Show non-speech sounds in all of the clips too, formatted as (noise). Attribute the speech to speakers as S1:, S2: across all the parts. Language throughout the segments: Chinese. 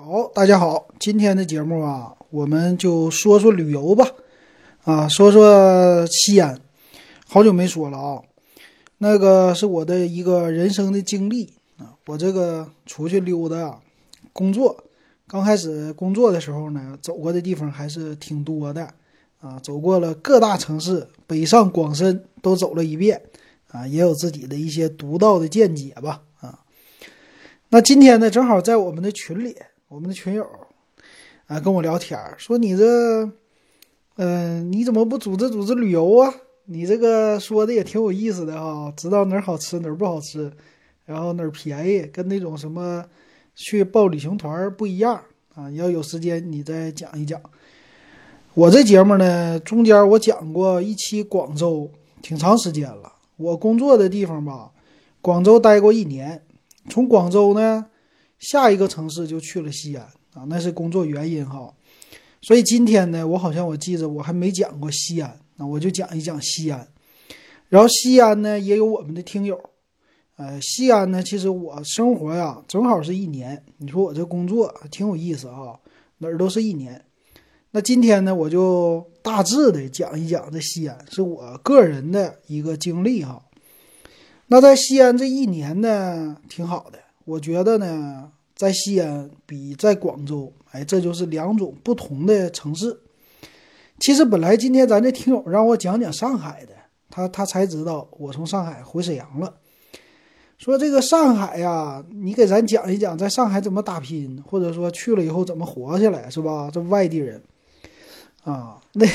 S1: 好，大家好，今天的节目啊，我们就说说旅游吧，啊，说说西安，好久没说了啊，那个是我的一个人生的经历啊，我这个出去溜达啊，工作，刚开始工作的时候呢，走过的地方还是挺多的啊，走过了各大城市，北上广深都走了一遍啊，也有自己的一些独到的见解吧啊，那今天呢，正好在我们的群里。我们的群友啊，跟我聊天说你这，嗯，你怎么不组织组织旅游啊？你这个说的也挺有意思的哈，知道哪儿好吃哪儿不好吃，然后哪儿便宜，跟那种什么去报旅行团不一样啊。要有时间你再讲一讲。我这节目呢，中间我讲过一期广州，挺长时间了。我工作的地方吧，广州待过一年，从广州呢。下一个城市就去了西安啊，那是工作原因哈。所以今天呢，我好像我记着我还没讲过西安，那我就讲一讲西安。然后西安呢也有我们的听友，呃，西安呢其实我生活呀正好是一年。你说我这工作挺有意思啊，哪儿都是一年。那今天呢我就大致的讲一讲这西安，是我个人的一个经历哈。那在西安这一年呢挺好的。我觉得呢，在西安比在广州，哎，这就是两种不同的城市。其实本来今天咱这听友让我讲讲上海的，他他才知道我从上海回沈阳了。说这个上海呀，你给咱讲一讲在上海怎么打拼，或者说去了以后怎么活下来，是吧？这外地人啊，那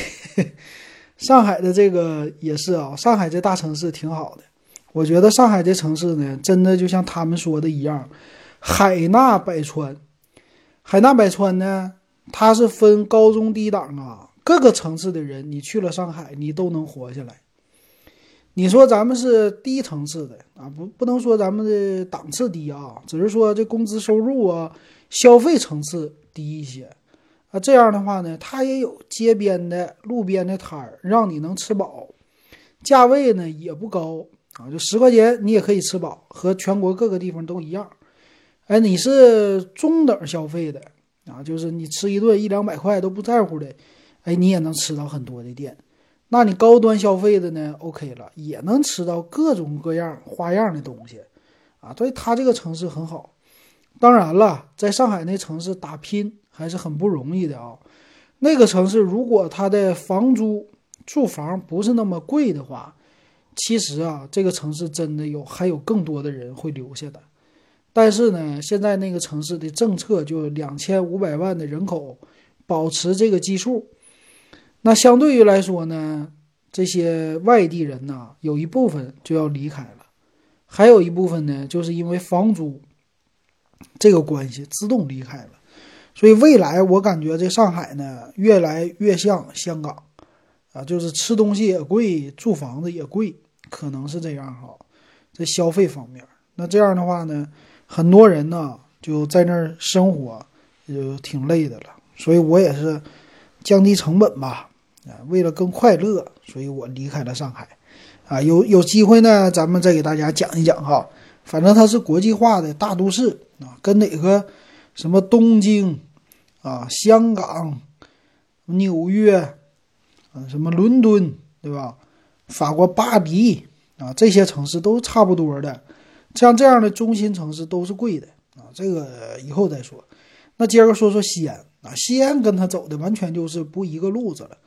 S1: (laughs) 上海的这个也是啊，上海这大城市挺好的。我觉得上海这城市呢，真的就像他们说的一样，海纳百川。海纳百川呢，它是分高中低档啊，各个城市的人，你去了上海，你都能活下来。你说咱们是低层次的啊，不不能说咱们的档次低啊，只是说这工资收入啊，消费层次低一些啊。这样的话呢，它也有街边的、路边的摊儿，让你能吃饱，价位呢也不高。啊，就十块钱你也可以吃饱，和全国各个地方都一样。哎，你是中等消费的啊，就是你吃一顿一两百块都不在乎的，哎，你也能吃到很多的店。那你高端消费的呢？OK 了，也能吃到各种各样花样的东西啊。所以它这个城市很好。当然了，在上海那城市打拼还是很不容易的啊。那个城市如果它的房租住房不是那么贵的话。其实啊，这个城市真的有还有更多的人会留下的，但是呢，现在那个城市的政策就两千五百万的人口保持这个基数，那相对于来说呢，这些外地人呢，有一部分就要离开了，还有一部分呢，就是因为房租这个关系自动离开了，所以未来我感觉这上海呢，越来越像香港。啊，就是吃东西也贵，住房子也贵，可能是这样哈。在消费方面，那这样的话呢，很多人呢就在那儿生活，就挺累的了。所以我也是降低成本吧，啊，为了更快乐，所以我离开了上海。啊，有有机会呢，咱们再给大家讲一讲哈。反正它是国际化的大都市啊，跟哪个什么东京啊、香港、纽约。啊，什么伦敦，对吧？法国巴黎啊，这些城市都差不多的。像这样的中心城市都是贵的啊，这个以后再说。那接着说说西安啊，西安跟他走的完全就是不一个路子了。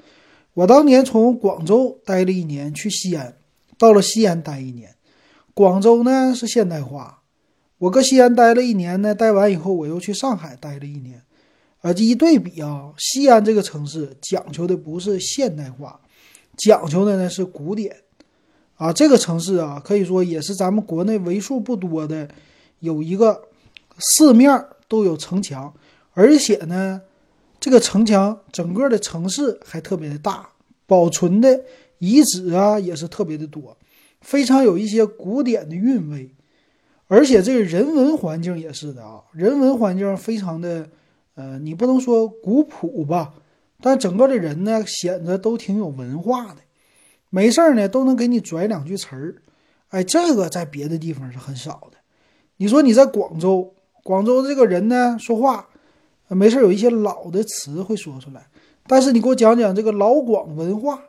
S1: 我当年从广州待了一年，去西安，到了西安待一年。广州呢是现代化，我搁西安待了一年呢，待完以后我又去上海待了一年。啊，这一对比啊，西安这个城市讲究的不是现代化，讲究的呢是古典。啊，这个城市啊，可以说也是咱们国内为数不多的有一个四面都有城墙，而且呢，这个城墙整个的城市还特别的大，保存的遗址啊也是特别的多，非常有一些古典的韵味。而且这个人文环境也是的啊，人文环境非常的。呃，你不能说古朴吧，但整个的人呢，显得都挺有文化的，没事儿呢都能给你拽两句词儿，哎，这个在别的地方是很少的。你说你在广州，广州这个人呢说话，没事有一些老的词会说出来。但是你给我讲讲这个老广文化，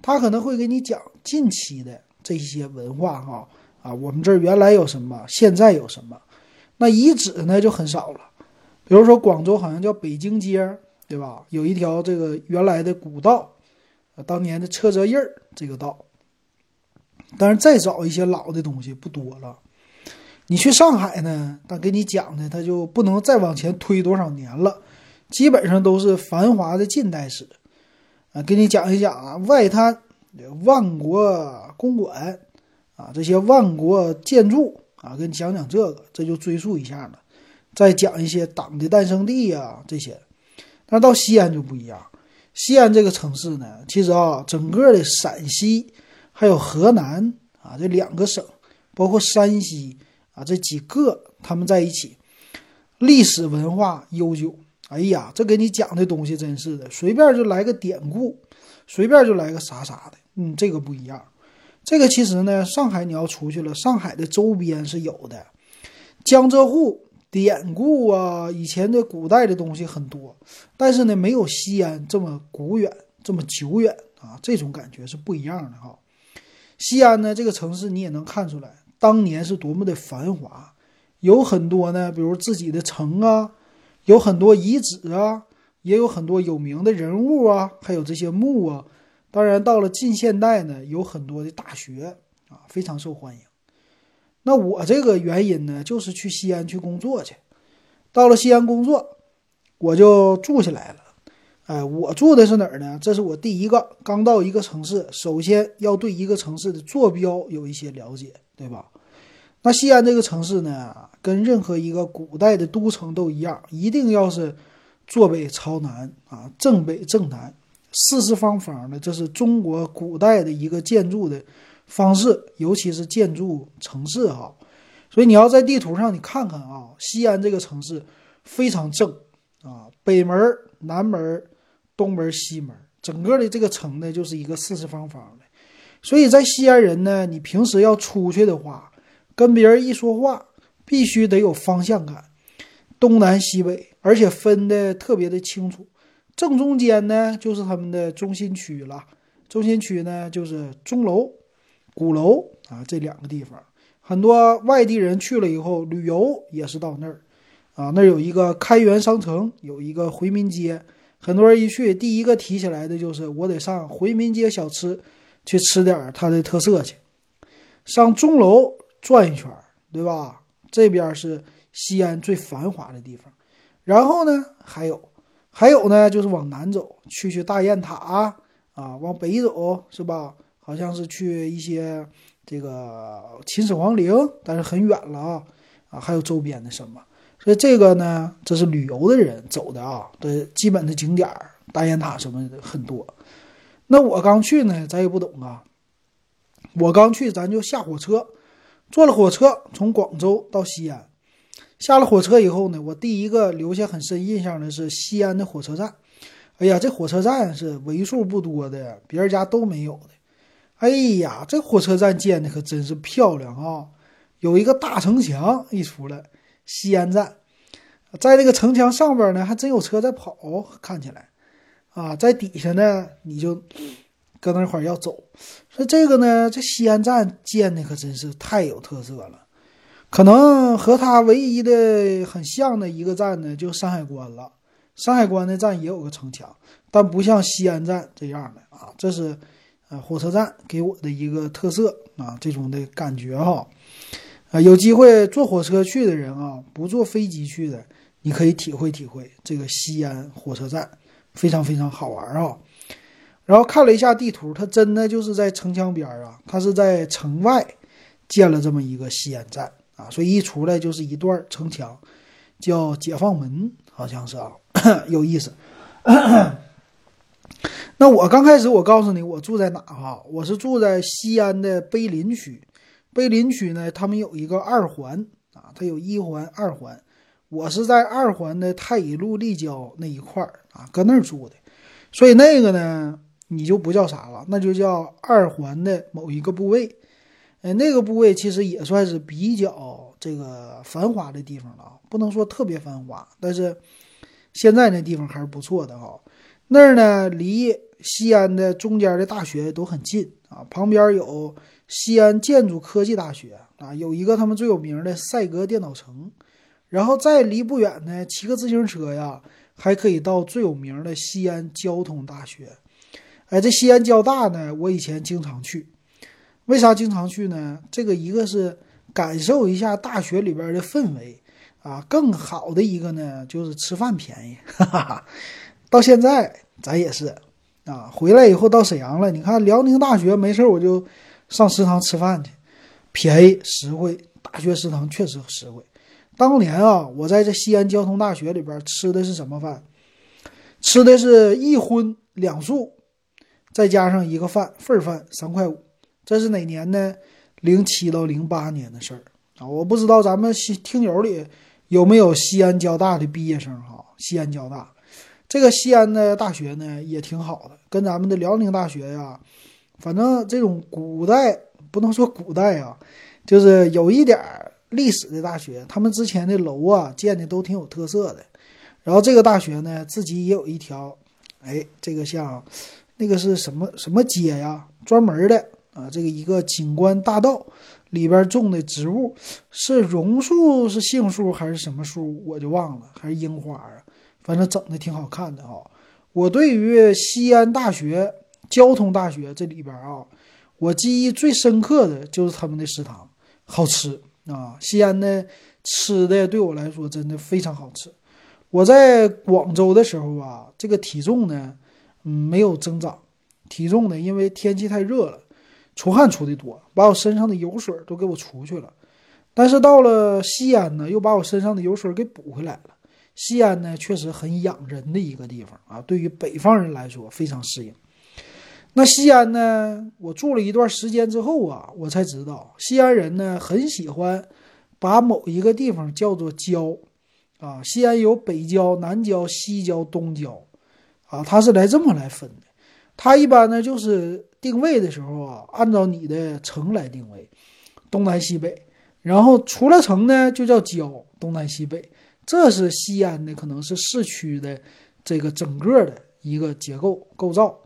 S1: 他可能会给你讲近期的这些文化哈啊，我们这儿原来有什么，现在有什么。那遗址呢就很少了，比如说广州好像叫北京街，对吧？有一条这个原来的古道，当年的车辙印儿这个道。但是再找一些老的东西不多了。你去上海呢，他给你讲的他就不能再往前推多少年了，基本上都是繁华的近代史啊，给你讲一讲啊，外滩、万国公馆啊，这些万国建筑。啊，给你讲讲这个，这就追溯一下了，再讲一些党的诞生地呀这些。但到西安就不一样，西安这个城市呢，其实啊，整个的陕西还有河南啊这两个省，包括山西啊这几个，他们在一起，历史文化悠久。哎呀，这给你讲的东西真是的，随便就来个典故，随便就来个啥啥的，嗯，这个不一样。这个其实呢，上海你要出去了，上海的周边是有的，江浙沪典故啊，以前的古代的东西很多，但是呢，没有西安这么古远，这么久远啊，这种感觉是不一样的哈。西安呢，这个城市你也能看出来，当年是多么的繁华，有很多呢，比如自己的城啊，有很多遗址啊，也有很多有名的人物啊，还有这些墓啊。当然，到了近现代呢，有很多的大学啊，非常受欢迎。那我这个原因呢，就是去西安去工作去。到了西安工作，我就住下来了。哎，我住的是哪儿呢？这是我第一个刚到一个城市，首先要对一个城市的坐标有一些了解，对吧？那西安这个城市呢，跟任何一个古代的都城都一样，一定要是坐北朝南啊，正北正南。四四方方的，这是中国古代的一个建筑的方式，尤其是建筑城市哈。所以你要在地图上你看看啊，西安这个城市非常正啊，北门、南门、东门、西门，整个的这个城呢就是一个四四方方的。所以在西安人呢，你平时要出去的话，跟别人一说话，必须得有方向感，东南西北，而且分的特别的清楚。正中间呢，就是他们的中心区了。中心区呢，就是钟楼、鼓楼啊这两个地方。很多外地人去了以后旅游也是到那儿啊。那儿有一个开元商城，有一个回民街。很多人一去，第一个提起来的就是我得上回民街小吃去吃点它的特色去。上钟楼转一圈，对吧？这边是西安最繁华的地方。然后呢，还有。还有呢，就是往南走，去去大雁塔啊，啊，往北走是吧？好像是去一些这个秦始皇陵，但是很远了啊，啊，还有周边的什么？所以这个呢，这是旅游的人走的啊，的基本的景点，大雁塔什么的很多。那我刚去呢，咱也不懂啊，我刚去，咱就下火车，坐了火车从广州到西安。下了火车以后呢，我第一个留下很深印象的是西安的火车站。哎呀，这火车站是为数不多的，别人家都没有的。哎呀，这火车站建的可真是漂亮啊！有一个大城墙一出来，西安站，在这个城墙上边呢，还真有车在跑，看起来啊，在底下呢，你就搁那块要走。说这个呢，这西安站建的可真是太有特色了。可能和它唯一的很像的一个站呢，就山海关了。山海关的站也有个城墙，但不像西安站这样的啊。这是，呃，火车站给我的一个特色啊，这种的感觉哈。啊，有机会坐火车去的人啊，不坐飞机去的，你可以体会体会这个西安火车站，非常非常好玩啊。然后看了一下地图，它真的就是在城墙边儿啊，它是在城外建了这么一个西安站。啊，所以一出来就是一段城墙，叫解放门，好像是啊，(coughs) 有意思。那我刚开始我告诉你我住在哪哈，我是住在西安的碑林区。碑林区呢，他们有一个二环啊，它有一环、二环。我是在二环的太乙路立交那一块儿啊，搁那儿住的。所以那个呢，你就不叫啥了，那就叫二环的某一个部位。哎，那个部位其实也算是比较这个繁华的地方了啊，不能说特别繁华，但是现在那地方还是不错的哈。那儿呢，离西安的中间的大学都很近啊，旁边有西安建筑科技大学啊，有一个他们最有名的赛格电脑城，然后再离不远呢，骑个自行车呀，还可以到最有名的西安交通大学。哎，这西安交大呢，我以前经常去，为啥经常去呢？这个一个是感受一下大学里边的氛围啊，更好的一个呢就是吃饭便宜，哈哈哈。到现在咱也是啊，回来以后到沈阳了，你看辽宁大学没事我就上食堂吃饭去，便宜实惠，大学食堂确实实惠。当年啊，我在这西安交通大学里边吃的是什么饭？吃的是一荤两素。再加上一个饭份饭三块五，这是哪年呢？零七到零八年的事儿啊！我不知道咱们西听友里有没有西安交大的毕业生哈？西安交大这个西安的大学呢也挺好的，跟咱们的辽宁大学呀，反正这种古代不能说古代啊，就是有一点历史的大学，他们之前的楼啊建的都挺有特色的。然后这个大学呢自己也有一条，哎，这个像。那个是什么什么街呀？专门的啊，这个一个景观大道里边种的植物是榕树，是杏树还是什么树？我就忘了，还是樱花啊？反正整的挺好看的啊。我对于西安大学交通大学这里边啊，我记忆最深刻的就是他们的食堂好吃啊。西安的吃的对我来说真的非常好吃。我在广州的时候啊，这个体重呢。嗯，没有增长，体重呢？因为天气太热了，出汗出的多，把我身上的油水都给我出去了。但是到了西安呢，又把我身上的油水给补回来了。西安呢，确实很养人的一个地方啊，对于北方人来说非常适应。那西安呢，我住了一段时间之后啊，我才知道西安人呢很喜欢把某一个地方叫做郊啊。西安有北郊、南郊、西郊、东郊。啊，它是来这么来分的，它一般呢就是定位的时候啊，按照你的城来定位，东南西北，然后除了城呢就叫郊，东南西北，这是西安的可能是市区的这个整个的一个结构构造。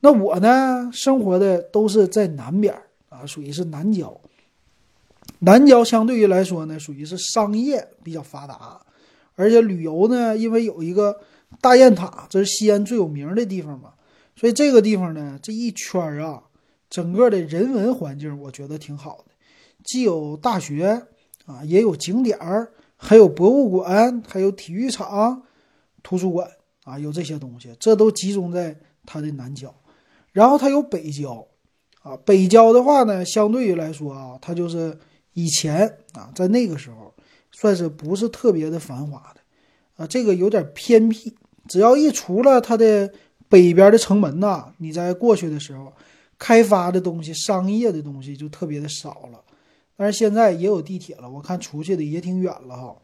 S1: 那我呢生活的都是在南边啊，属于是南郊，南郊相对于来说呢，属于是商业比较发达，而且旅游呢，因为有一个。大雁塔，这是西安最有名的地方嘛，所以这个地方呢，这一圈啊，整个的人文环境我觉得挺好的，既有大学啊，也有景点儿，还有博物馆，还有体育场、图书馆啊，有这些东西，这都集中在它的南郊。然后它有北郊啊，北郊的话呢，相对于来说啊，它就是以前啊，在那个时候算是不是特别的繁华的啊，这个有点偏僻。只要一除了它的北边的城门呐，你在过去的时候，开发的东西、商业的东西就特别的少了。但是现在也有地铁了，我看出去的也挺远了哈。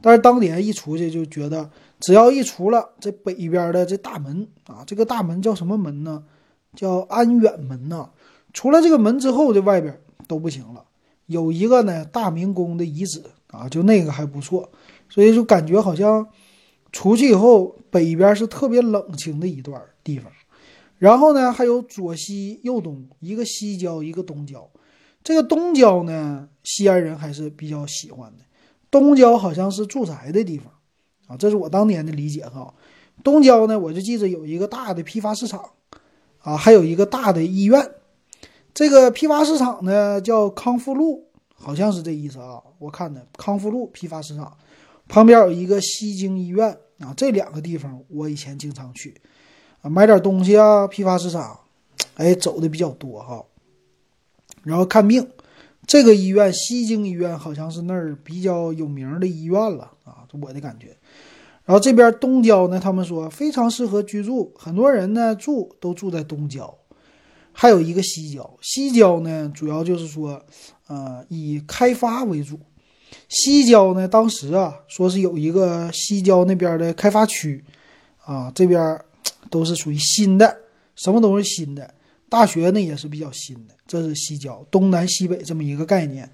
S1: 但是当年一出去就觉得，只要一出了这北边的这大门啊，这个大门叫什么门呢？叫安远门呐。出了这个门之后，这外边都不行了。有一个呢大明宫的遗址啊，就那个还不错，所以就感觉好像。出去以后，北边是特别冷清的一段地方，然后呢，还有左西右东，一个西郊，一个东郊。这个东郊呢，西安人还是比较喜欢的。东郊好像是住宅的地方啊，这是我当年的理解哈。东郊呢，我就记着有一个大的批发市场啊，还有一个大的医院。这个批发市场呢，叫康复路，好像是这意思啊。我看的康复路批发市场。旁边有一个西京医院啊，这两个地方我以前经常去，啊，买点东西啊，批发市场，哎，走的比较多哈。然后看病，这个医院西京医院好像是那儿比较有名的医院了啊，我的感觉。然后这边东郊呢，他们说非常适合居住，很多人呢住都住在东郊，还有一个西郊，西郊呢主要就是说，呃，以开发为主。西郊呢，当时啊，说是有一个西郊那边的开发区，啊，这边都是属于新的，什么都是新的。大学呢也是比较新的，这是西郊，东南西北这么一个概念。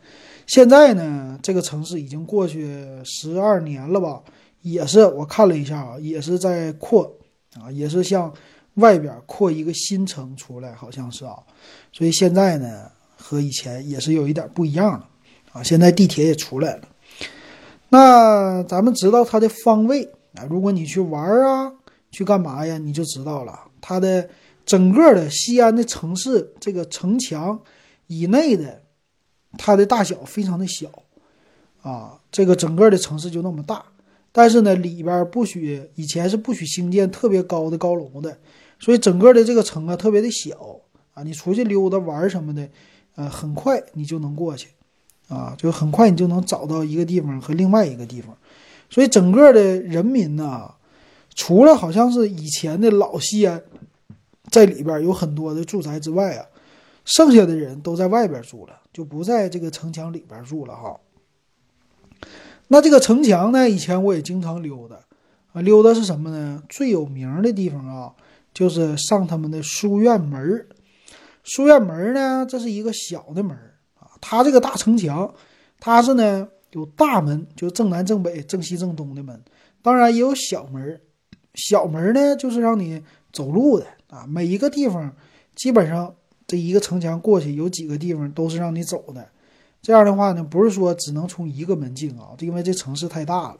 S1: 现在呢，这个城市已经过去十二年了吧，也是我看了一下啊，也是在扩啊，也是向外边扩一个新城出来，好像是啊。所以现在呢，和以前也是有一点不一样了啊。现在地铁也出来了，那咱们知道它的方位啊，如果你去玩啊，去干嘛呀，你就知道了它的。整个的西安的城市，这个城墙以内的，它的大小非常的小，啊，这个整个的城市就那么大，但是呢，里边不许以前是不许兴建特别高的高楼的，所以整个的这个城啊特别的小啊，你出去溜达玩什么的，呃，很快你就能过去，啊，就很快你就能找到一个地方和另外一个地方，所以整个的人民呢，除了好像是以前的老西安。在里边有很多的住宅之外啊，剩下的人都在外边住了，就不在这个城墙里边住了哈。那这个城墙呢，以前我也经常溜达啊，溜达是什么呢？最有名的地方啊，就是上他们的书院门书院门呢，这是一个小的门啊，它这个大城墙，它是呢有大门，就正南、正北、正西、正东的门，当然也有小门小门呢就是让你走路的。啊，每一个地方，基本上这一个城墙过去，有几个地方都是让你走的。这样的话呢，不是说只能从一个门进啊，因为这城市太大了。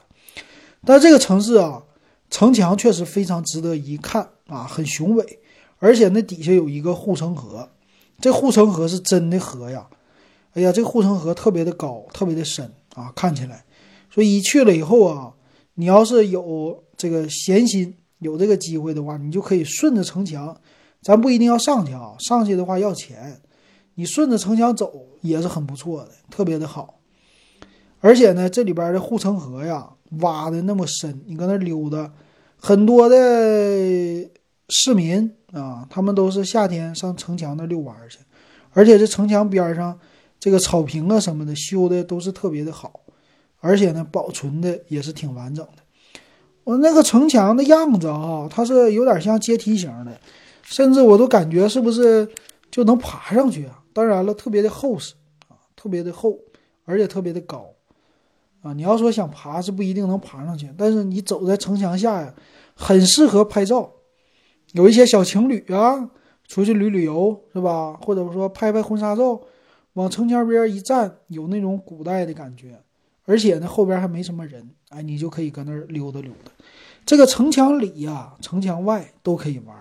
S1: 但这个城市啊，城墙确实非常值得一看啊，很雄伟，而且那底下有一个护城河，这护城河是真的河呀！哎呀，这护城河特别的高，特别的深啊，看起来。所以一去了以后啊，你要是有这个闲心。有这个机会的话，你就可以顺着城墙，咱不一定要上去啊，上去的话要钱。你顺着城墙走也是很不错的，特别的好。而且呢，这里边的护城河呀，挖的那么深，你搁那溜达，很多的市民啊，他们都是夏天上城墙那遛弯去。而且这城墙边上这个草坪啊什么的修的都是特别的好，而且呢，保存的也是挺完整的。我那个城墙的样子啊，它是有点像阶梯型的，甚至我都感觉是不是就能爬上去啊？当然了，特别的厚实啊，特别的厚，而且特别的高啊。你要说想爬是不一定能爬上去，但是你走在城墙下呀，很适合拍照。有一些小情侣啊，出去旅旅游是吧？或者说拍拍婚纱照，往城墙边一站，有那种古代的感觉。而且呢，后边还没什么人，哎，你就可以搁那儿溜达溜达。这个城墙里呀，城墙外都可以玩。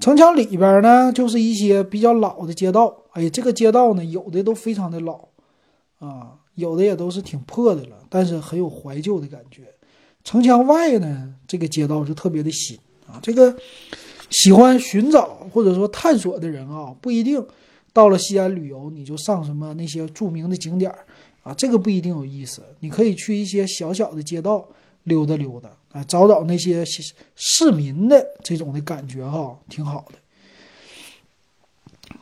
S1: 城墙里边呢，就是一些比较老的街道。哎，这个街道呢，有的都非常的老，啊，有的也都是挺破的了，但是很有怀旧的感觉。城墙外呢，这个街道就特别的新啊。这个喜欢寻找或者说探索的人啊，不一定到了西安旅游，你就上什么那些著名的景点儿。啊，这个不一定有意思。你可以去一些小小的街道溜达溜达，啊，找找那些市民的这种的感觉，哈，挺好的。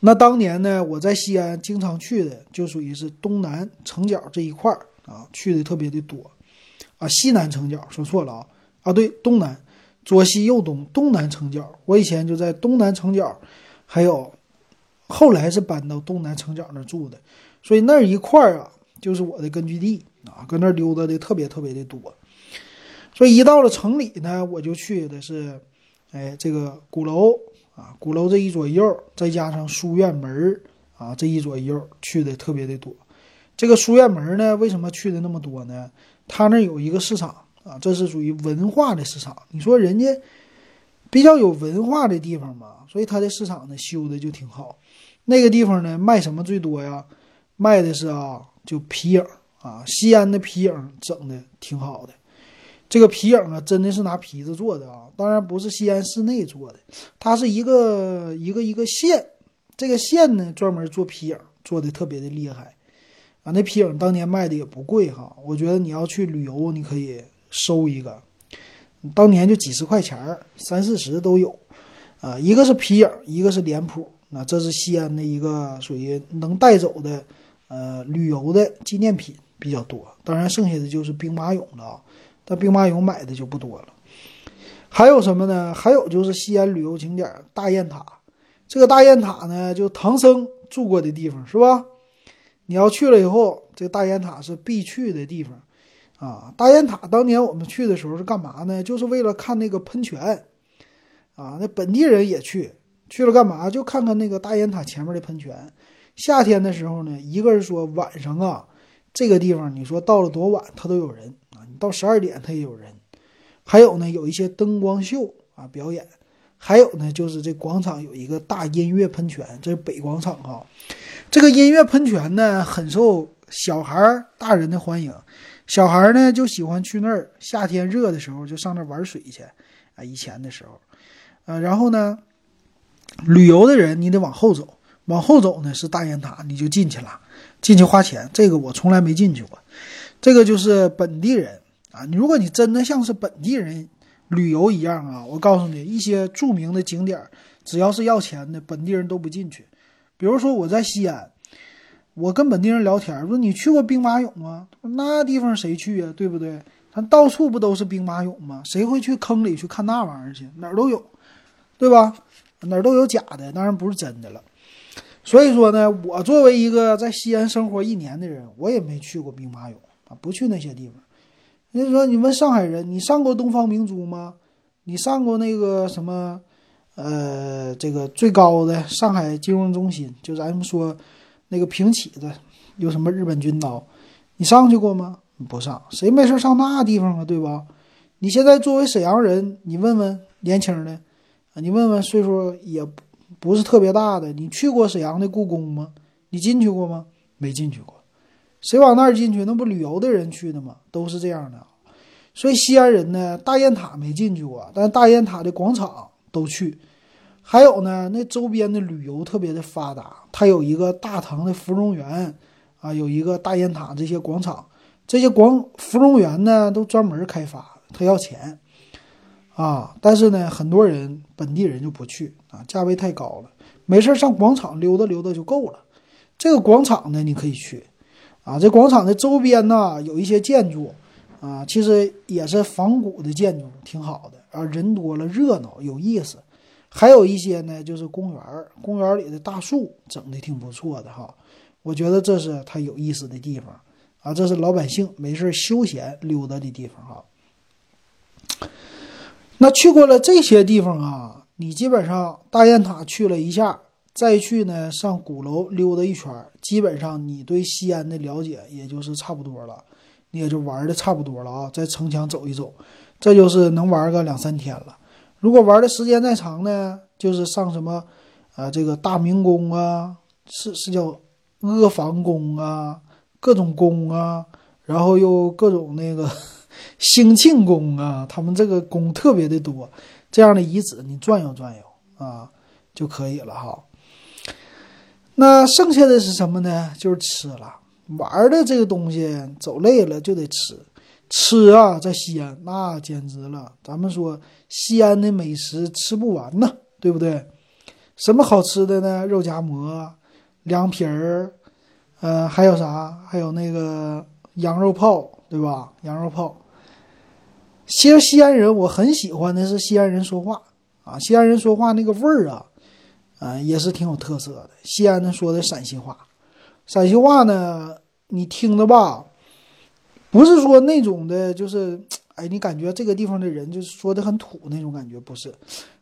S1: 那当年呢，我在西安经常去的，就属于是东南城角这一块儿啊，去的特别的多。啊，西南城角说错了啊，啊，对，东南，左西右东，东南城角。我以前就在东南城角，还有后来是搬到东南城角那住的，所以那一块儿啊。就是我的根据地啊，搁那儿溜达的特别特别的多，所以一到了城里呢，我就去的是，哎，这个鼓楼啊，鼓楼这一左右，再加上书院门啊，这一左右去的特别的多。这个书院门呢，为什么去的那么多呢？他那有一个市场啊，这是属于文化的市场。你说人家比较有文化的地方嘛，所以它的市场呢修的就挺好。那个地方呢卖什么最多呀？卖的是啊。就皮影啊，西安的皮影整的挺好的。这个皮影啊，真的是拿皮子做的啊，当然不是西安市内做的，它是一个一个一个县，这个县呢专门做皮影，做的特别的厉害啊。那皮影当年卖的也不贵哈，我觉得你要去旅游，你可以收一个，当年就几十块钱三四十都有啊。一个是皮影，一个是脸谱，那这是西安的一个属于能带走的。呃，旅游的纪念品比较多，当然剩下的就是兵马俑了啊。但兵马俑买的就不多了。还有什么呢？还有就是西安旅游景点大雁塔。这个大雁塔呢，就唐僧住过的地方，是吧？你要去了以后，这个大雁塔是必去的地方啊，大雁塔当年我们去的时候是干嘛呢？就是为了看那个喷泉，啊，那本地人也去，去了干嘛？就看看那个大雁塔前面的喷泉。夏天的时候呢，一个是说晚上啊，这个地方你说到了多晚，它都有人啊，你到十二点它也有人。还有呢，有一些灯光秀啊表演，还有呢，就是这广场有一个大音乐喷泉，这是北广场啊。这个音乐喷泉呢，很受小孩儿、大人的欢迎。小孩呢就喜欢去那儿，夏天热的时候就上那玩水去，啊，以前的时候，呃，然后呢，旅游的人你得往后走，往后走呢是大雁塔，你就进去了，进去花钱，这个我从来没进去过，这个就是本地人啊，你如果你真的像是本地人旅游一样啊，我告诉你，一些著名的景点，只要是要钱的，本地人都不进去，比如说我在西安。我跟本地人聊天，说你去过兵马俑吗？那地方谁去呀？对不对？他到处不都是兵马俑吗？谁会去坑里去看那玩意儿去？哪儿都有，对吧？哪儿都有假的，当然不是真的了。所以说呢，我作为一个在西安生活一年的人，我也没去过兵马俑啊，不去那些地方。人家说你问上海人，你上过东方明珠吗？你上过那个什么？呃，这个最高的上海金融中心，就咱们说。那个平起的有什么日本军刀？你上去过吗？不上，谁没事上那地方啊？对吧？你现在作为沈阳人，你问问年轻的，你问问岁数也不是特别大的，你去过沈阳的故宫吗？你进去过吗？没进去过。谁往那儿进去？那不旅游的人去的吗？都是这样的。所以西安人呢，大雁塔没进去过，但大雁塔的广场都去。还有呢，那周边的旅游特别的发达，它有一个大唐的芙蓉园，啊，有一个大雁塔这些广场，这些广芙蓉园呢都专门开发，它要钱，啊，但是呢，很多人本地人就不去啊，价位太高了，没事上广场溜达溜达就够了。这个广场呢，你可以去，啊，这广场的周边呢有一些建筑，啊，其实也是仿古的建筑，挺好的，啊，人多了热闹有意思。还有一些呢，就是公园，公园里的大树整的挺不错的哈，我觉得这是它有意思的地方啊，这是老百姓没事休闲溜达的地方哈。那去过了这些地方啊，你基本上大雁塔去了一下，再去呢上鼓楼溜达一圈，基本上你对西安的了解也就是差不多了，你也就玩的差不多了啊，在城墙走一走，这就是能玩个两三天了。如果玩的时间再长呢，就是上什么，啊，这个大明宫啊，是是叫阿房宫啊，各种宫啊，然后又各种那个兴庆宫啊，他们这个宫特别的多，这样的遗址你转悠转悠啊就可以了哈。那剩下的是什么呢？就是吃了，玩的这个东西走累了就得吃。吃啊，在西安那简直了！咱们说西安的美食吃不完呢，对不对？什么好吃的呢？肉夹馍、凉皮儿，呃，还有啥？还有那个羊肉泡，对吧？羊肉泡。其实西安人我很喜欢的是西安人说话啊，西安人说话那个味儿啊，啊，也是挺有特色的。西安人说的陕西话，陕西话呢，你听着吧。不是说那种的，就是，哎，你感觉这个地方的人就是说的很土那种感觉，不是，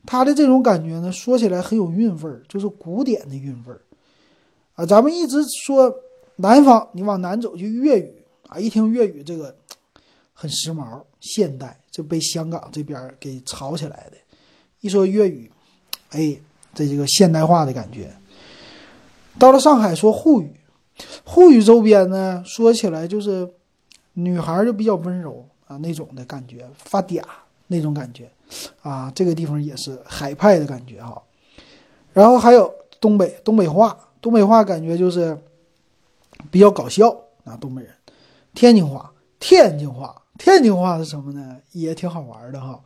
S1: 他的这种感觉呢，说起来很有韵味儿，就是古典的韵味儿，啊，咱们一直说南方，你往南走就粤语啊，一听粤语这个很时髦、现代，就被香港这边给炒起来的，一说粤语，哎，这这个现代化的感觉。到了上海说沪语，沪语周边呢，说起来就是。女孩就比较温柔啊，那种的感觉发嗲那种感觉，啊，这个地方也是海派的感觉哈。然后还有东北东北话，东北话感觉就是比较搞笑啊，东北人。天津话，天津话，天津话是什么呢？也挺好玩的哈，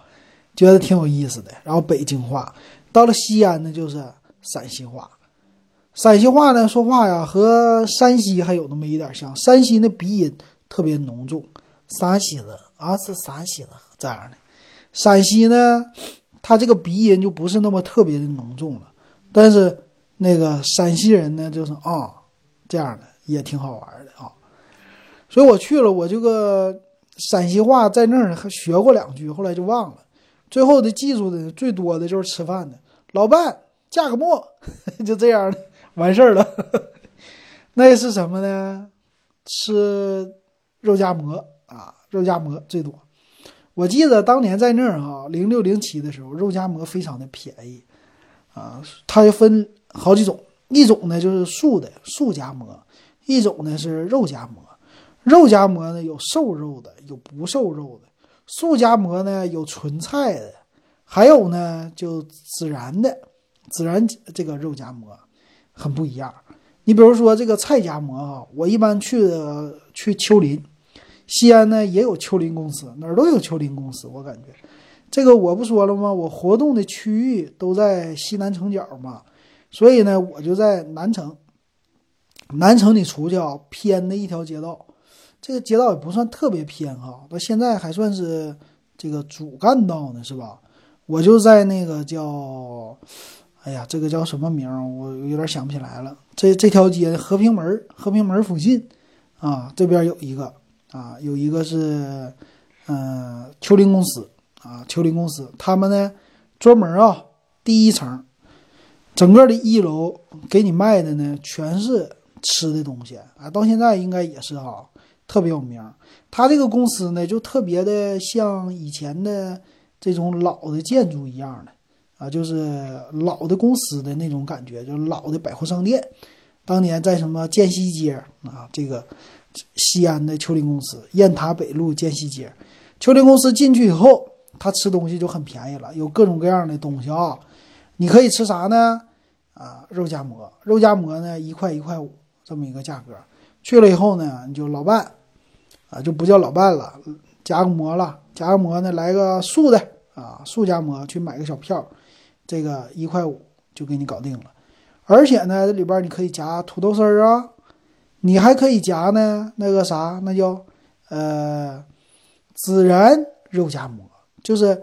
S1: 觉得挺有意思的。然后北京话，到了西安呢就是陕西话，陕西话呢说话呀和山西还有那么一点像，山西那鼻音。特别浓重，山西的啊是山西的这样的，陕西呢，它这个鼻音就不是那么特别的浓重了，但是那个陕西人呢，就是啊这样的也挺好玩的啊，所以我去了，我这个陕西话在那儿还学过两句，后来就忘了。最后的记住的最多的就是吃饭的，老伴加个馍，(laughs) 就这样完事儿了。(laughs) 那是什么呢？吃肉夹馍啊，肉夹馍最多。我记得当年在那儿哈，零六零七的时候，肉夹馍非常的便宜啊。它分好几种，一种呢就是素的素夹馍，一种呢是肉夹馍。肉夹馍呢有瘦肉的，有不瘦肉的。素夹馍呢有纯菜的，还有呢就孜然的，孜然这个肉夹馍很不一样。你比如说这个菜夹馍啊，我一般去的去丘陵，西安呢也有丘陵公司，哪儿都有丘陵公司。我感觉这个我不说了吗？我活动的区域都在西南城角嘛，所以呢我就在南城。南城你出去啊，偏的一条街道。这个街道也不算特别偏哈，到现在还算是这个主干道呢，是吧？我就在那个叫，哎呀，这个叫什么名儿？我有点想不起来了。这这条街和平门，和平门附近啊，这边有一个啊，有一个是嗯丘陵公司啊，丘陵公司他们呢专门啊第一层，整个的一楼给你卖的呢全是吃的东西啊，到现在应该也是哈。特别有名，他这个公司呢，就特别的像以前的这种老的建筑一样的啊，就是老的公司的那种感觉，就是老的百货商店。当年在什么建西街啊，这个西安的秋林公司，雁塔北路建西街，秋林公司进去以后，他吃东西就很便宜了，有各种各样的东西啊。你可以吃啥呢？啊，肉夹馍，肉夹馍呢一块一块五这么一个价格。去了以后呢，你就老伴，啊，就不叫老伴了，夹个馍了，夹个馍呢，来个素的啊，素夹馍，去买个小票，这个一块五就给你搞定了。而且呢，这里边你可以夹土豆丝儿啊，你还可以夹呢那个啥，那叫呃孜然肉夹馍，就是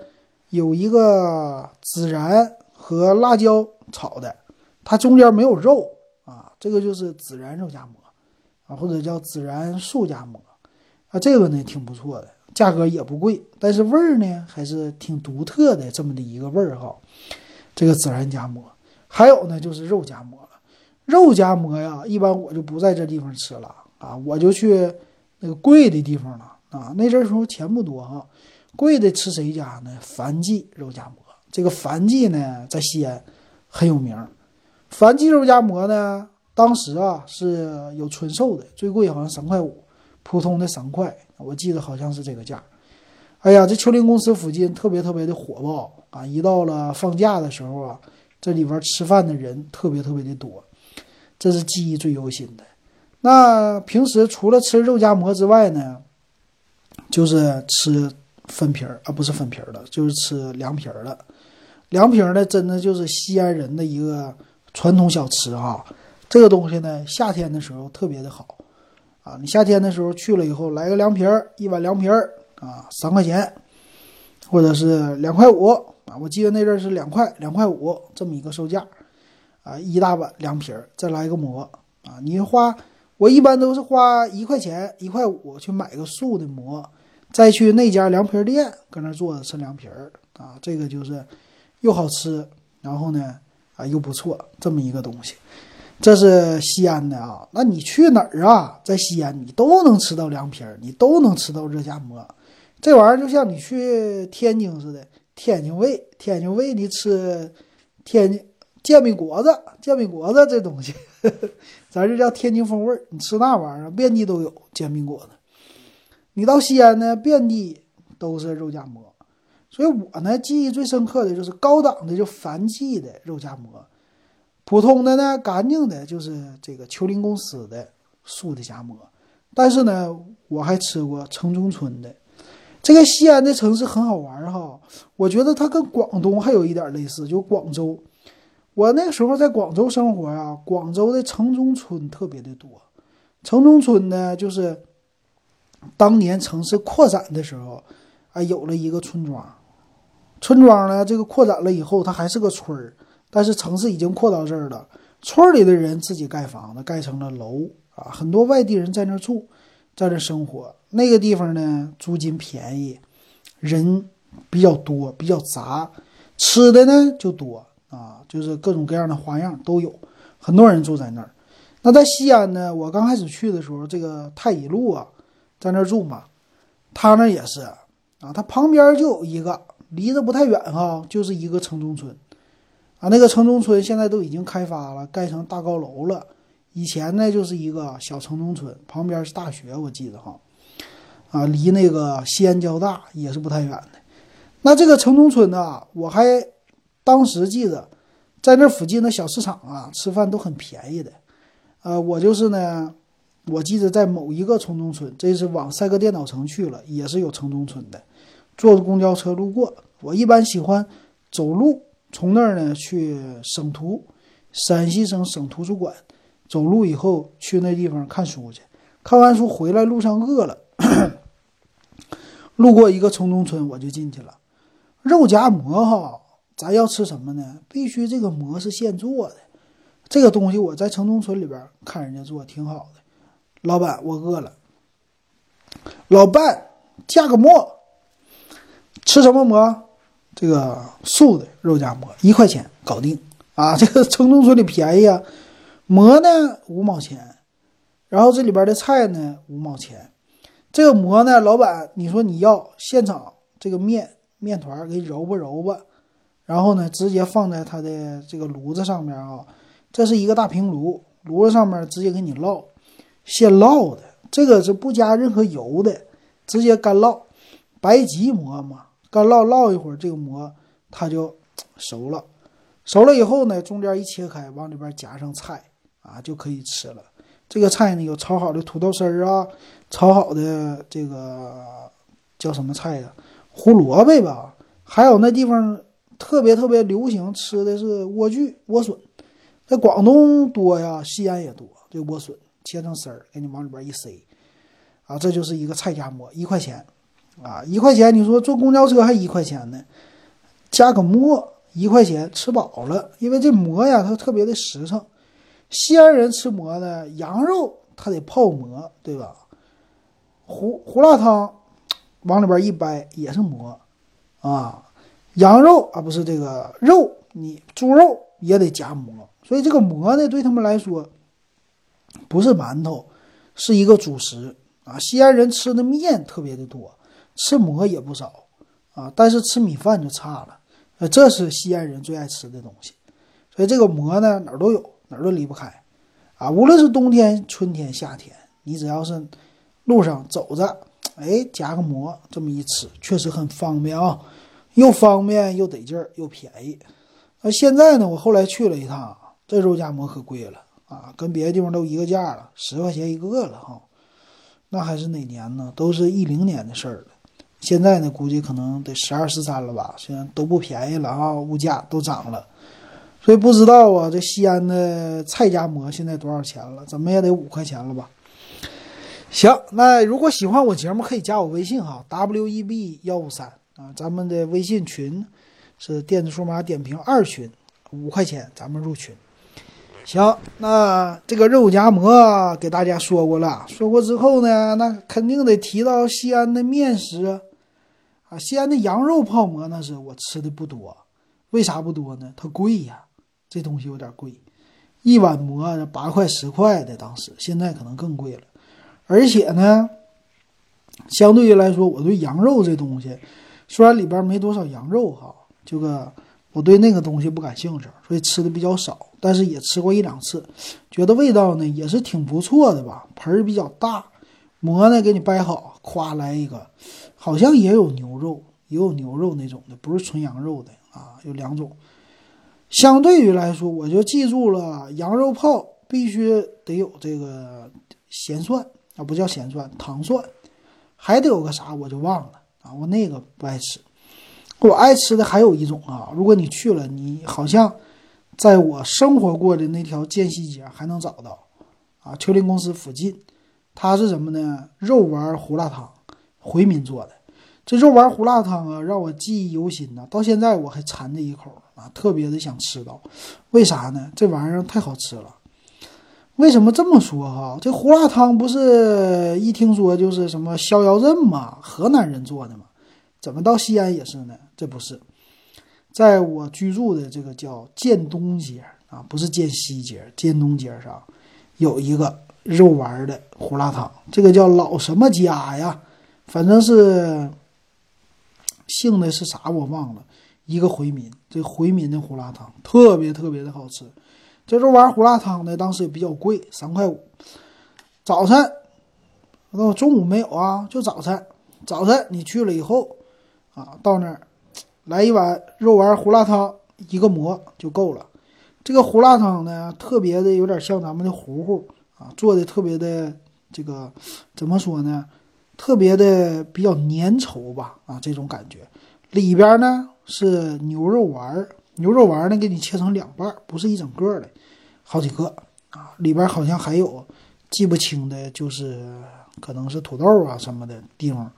S1: 有一个孜然和辣椒炒的，它中间没有肉啊，这个就是孜然肉夹馍。或者叫孜然素夹馍，啊，这个呢挺不错的，价格也不贵，但是味儿呢还是挺独特的，这么的一个味儿哈。这个孜然夹馍，还有呢就是肉夹馍了。肉夹馍呀，一般我就不在这地方吃了啊，我就去那个贵的地方了啊。那阵儿时候钱不多哈，贵的吃谁家呢？樊记肉夹馍。这个樊记呢在西安很有名，樊记肉夹馍呢。当时啊是有纯瘦的，最贵好像三块五，普通的三块，我记得好像是这个价。哎呀，这秋林公司附近特别特别的火爆啊！一到了放假的时候啊，这里边吃饭的人特别特别的多，这是记忆最犹新的。那平时除了吃肉夹馍之外呢，就是吃粉皮儿啊，不是粉皮儿的，就是吃凉皮儿了。凉皮儿呢，真的就是西安人的一个传统小吃哈。这个东西呢，夏天的时候特别的好，啊，你夏天的时候去了以后，来个凉皮儿，一碗凉皮儿啊，三块钱，或者是两块五啊，我记得那阵是两块两块五这么一个售价，啊，一大碗凉皮儿，再来一个馍啊，你花我一般都是花一块钱一块五去买个素的馍，再去那家凉皮店搁那坐着吃凉皮儿啊，这个就是又好吃，然后呢啊又不错这么一个东西。这是西安的啊，那你去哪儿啊？在西安你都能吃到凉皮儿，你都能吃到热夹馍，这玩意儿就像你去天津似的，天津卫，天津卫你吃天津煎饼果子，煎饼果子这东西，(laughs) 咱这叫天津风味儿，你吃那玩意儿遍地都有煎饼果子。你到西安呢，遍地都是肉夹馍，所以我呢记忆最深刻的就是高档的就樊记的肉夹馍。普通的呢，干净的，就是这个丘陵公司的素的夹馍。但是呢，我还吃过城中村的。这个西安的城市很好玩哈，我觉得它跟广东还有一点类似，就广州。我那个时候在广州生活啊，广州的城中村特别的多。城中村呢，就是当年城市扩展的时候啊，有了一个村庄。村庄呢，这个扩展了以后，它还是个村儿。但是城市已经扩到这儿了，村里的人自己盖房子，盖成了楼啊，很多外地人在那儿住，在这生活。那个地方呢，租金便宜，人比较多，比较杂，吃的呢就多啊，就是各种各样的花样都有，很多人住在那儿。那在西安呢，我刚开始去的时候，这个太乙路啊，在那儿住嘛，他那也是啊，他旁边就有一个，离得不太远哈，就是一个城中村。啊，那个城中村现在都已经开发了，盖成大高楼了。以前呢，就是一个小城中村，旁边是大学，我记得哈。啊，离那个西安交大也是不太远的。那这个城中村呢，我还当时记得，在那附近的小市场啊，吃饭都很便宜的。呃，我就是呢，我记得在某一个城中村，这是往赛格电脑城去了，也是有城中村的。坐公交车路过，我一般喜欢走路。从那儿呢去省图，陕西省省图书馆，走路以后去那地方看书去，看完书回来路上饿了，(coughs) 路过一个城中村我就进去了，肉夹馍哈，咱要吃什么呢？必须这个馍是现做的，这个东西我在城中村里边看人家做挺好的，老板我饿了，老伴夹个馍，吃什么馍？这个素的肉夹馍一块钱搞定啊！这个城中村里便宜啊，馍呢五毛钱，然后这里边的菜呢五毛钱。这个馍呢，老板你说你要现场这个面面团给揉吧揉吧，然后呢直接放在他的这个炉子上面啊，这是一个大平炉，炉子上面直接给你烙，现烙的，这个是不加任何油的，直接干烙，白吉馍嘛。干烙烙一会儿，这个馍它就熟了。熟了以后呢，中间一切开，往里边夹上菜啊，就可以吃了。这个菜呢，有炒好的土豆丝儿啊，炒好的这个叫什么菜呀？胡萝卜吧。还有那地方特别特别流行吃的是莴苣、莴笋，在广东多呀，西安也多。这莴笋切成丝儿，给你往里边一塞，啊，这就是一个菜夹馍，一块钱。啊，一块钱，你说坐公交车还一块钱呢，加个馍一块钱吃饱了，因为这馍呀它特别的实诚。西安人吃馍呢，羊肉它得泡馍，对吧？胡胡辣汤往里边一掰也是馍啊，羊肉啊不是这个肉，你猪肉也得夹馍，所以这个馍呢对他们来说不是馒头，是一个主食啊。西安人吃的面特别的多。吃馍也不少啊，但是吃米饭就差了。呃，这是西安人最爱吃的东西，所以这个馍呢哪儿都有，哪儿都离不开啊。无论是冬天、春天、夏天，你只要是路上走着，哎，夹个馍这么一吃，确实很方便啊，又方便又得劲儿又便宜。那现在呢，我后来去了一趟，这肉夹馍可贵了啊，跟别的地方都一个价了，十块钱一个了哈。那还是哪年呢？都是一零年的事儿了。现在呢，估计可能得十二十三了吧？现在都不便宜了啊，物价都涨了，所以不知道啊，这西安的菜夹馍现在多少钱了？怎么也得五块钱了吧？行，那如果喜欢我节目，可以加我微信哈，w e b 幺五三啊，咱们的微信群是电子数码点评二群，五块钱咱们入群。行，那这个肉夹馍给大家说过了，说过之后呢，那肯定得提到西安的面食。啊，西安的羊肉泡馍那是我吃的不多，为啥不多呢？它贵呀，这东西有点贵，一碗馍八块十块的，当时现在可能更贵了。而且呢，相对于来说，我对羊肉这东西，虽然里边没多少羊肉哈，这个我对那个东西不感兴趣，所以吃的比较少。但是也吃过一两次，觉得味道呢也是挺不错的吧，盆比较大，馍呢给你掰好，咵来一个。好像也有牛肉，也有牛肉那种的，不是纯羊肉的啊，有两种。相对于来说，我就记住了，羊肉泡必须得有这个咸蒜啊，不叫咸蒜，糖蒜，还得有个啥我就忘了啊，我那个不爱吃。我爱吃的还有一种啊，如果你去了，你好像在我生活过的那条间西街还能找到啊，秋林公司附近，它是什么呢？肉丸胡辣汤。回民做的这肉丸胡辣汤啊，让我记忆犹新呐。到现在我还馋着一口啊，特别的想吃到。为啥呢？这玩意儿太好吃了。为什么这么说哈？这胡辣汤不是一听说就是什么逍遥镇嘛，河南人做的嘛？怎么到西安也是呢？这不是，在我居住的这个叫建东街啊，不是建西街，建东街上有一个肉丸的胡辣汤，这个叫老什么家呀？反正是姓的是啥我忘了，一个回民，这回民的胡辣汤特别特别的好吃。这肉丸胡辣汤呢，当时也比较贵，三块五。早餐，那中午没有啊，就早餐。早晨你去了以后，啊，到那儿来一碗肉丸胡辣汤，一个馍就够了。这个胡辣汤呢，特别的有点像咱们的糊糊啊，做的特别的这个怎么说呢？特别的比较粘稠吧，啊，这种感觉。里边呢是牛肉丸，牛肉丸呢给你切成两半，不是一整个的。好几个啊，里边好像还有记不清的，就是可能是土豆啊什么的地方，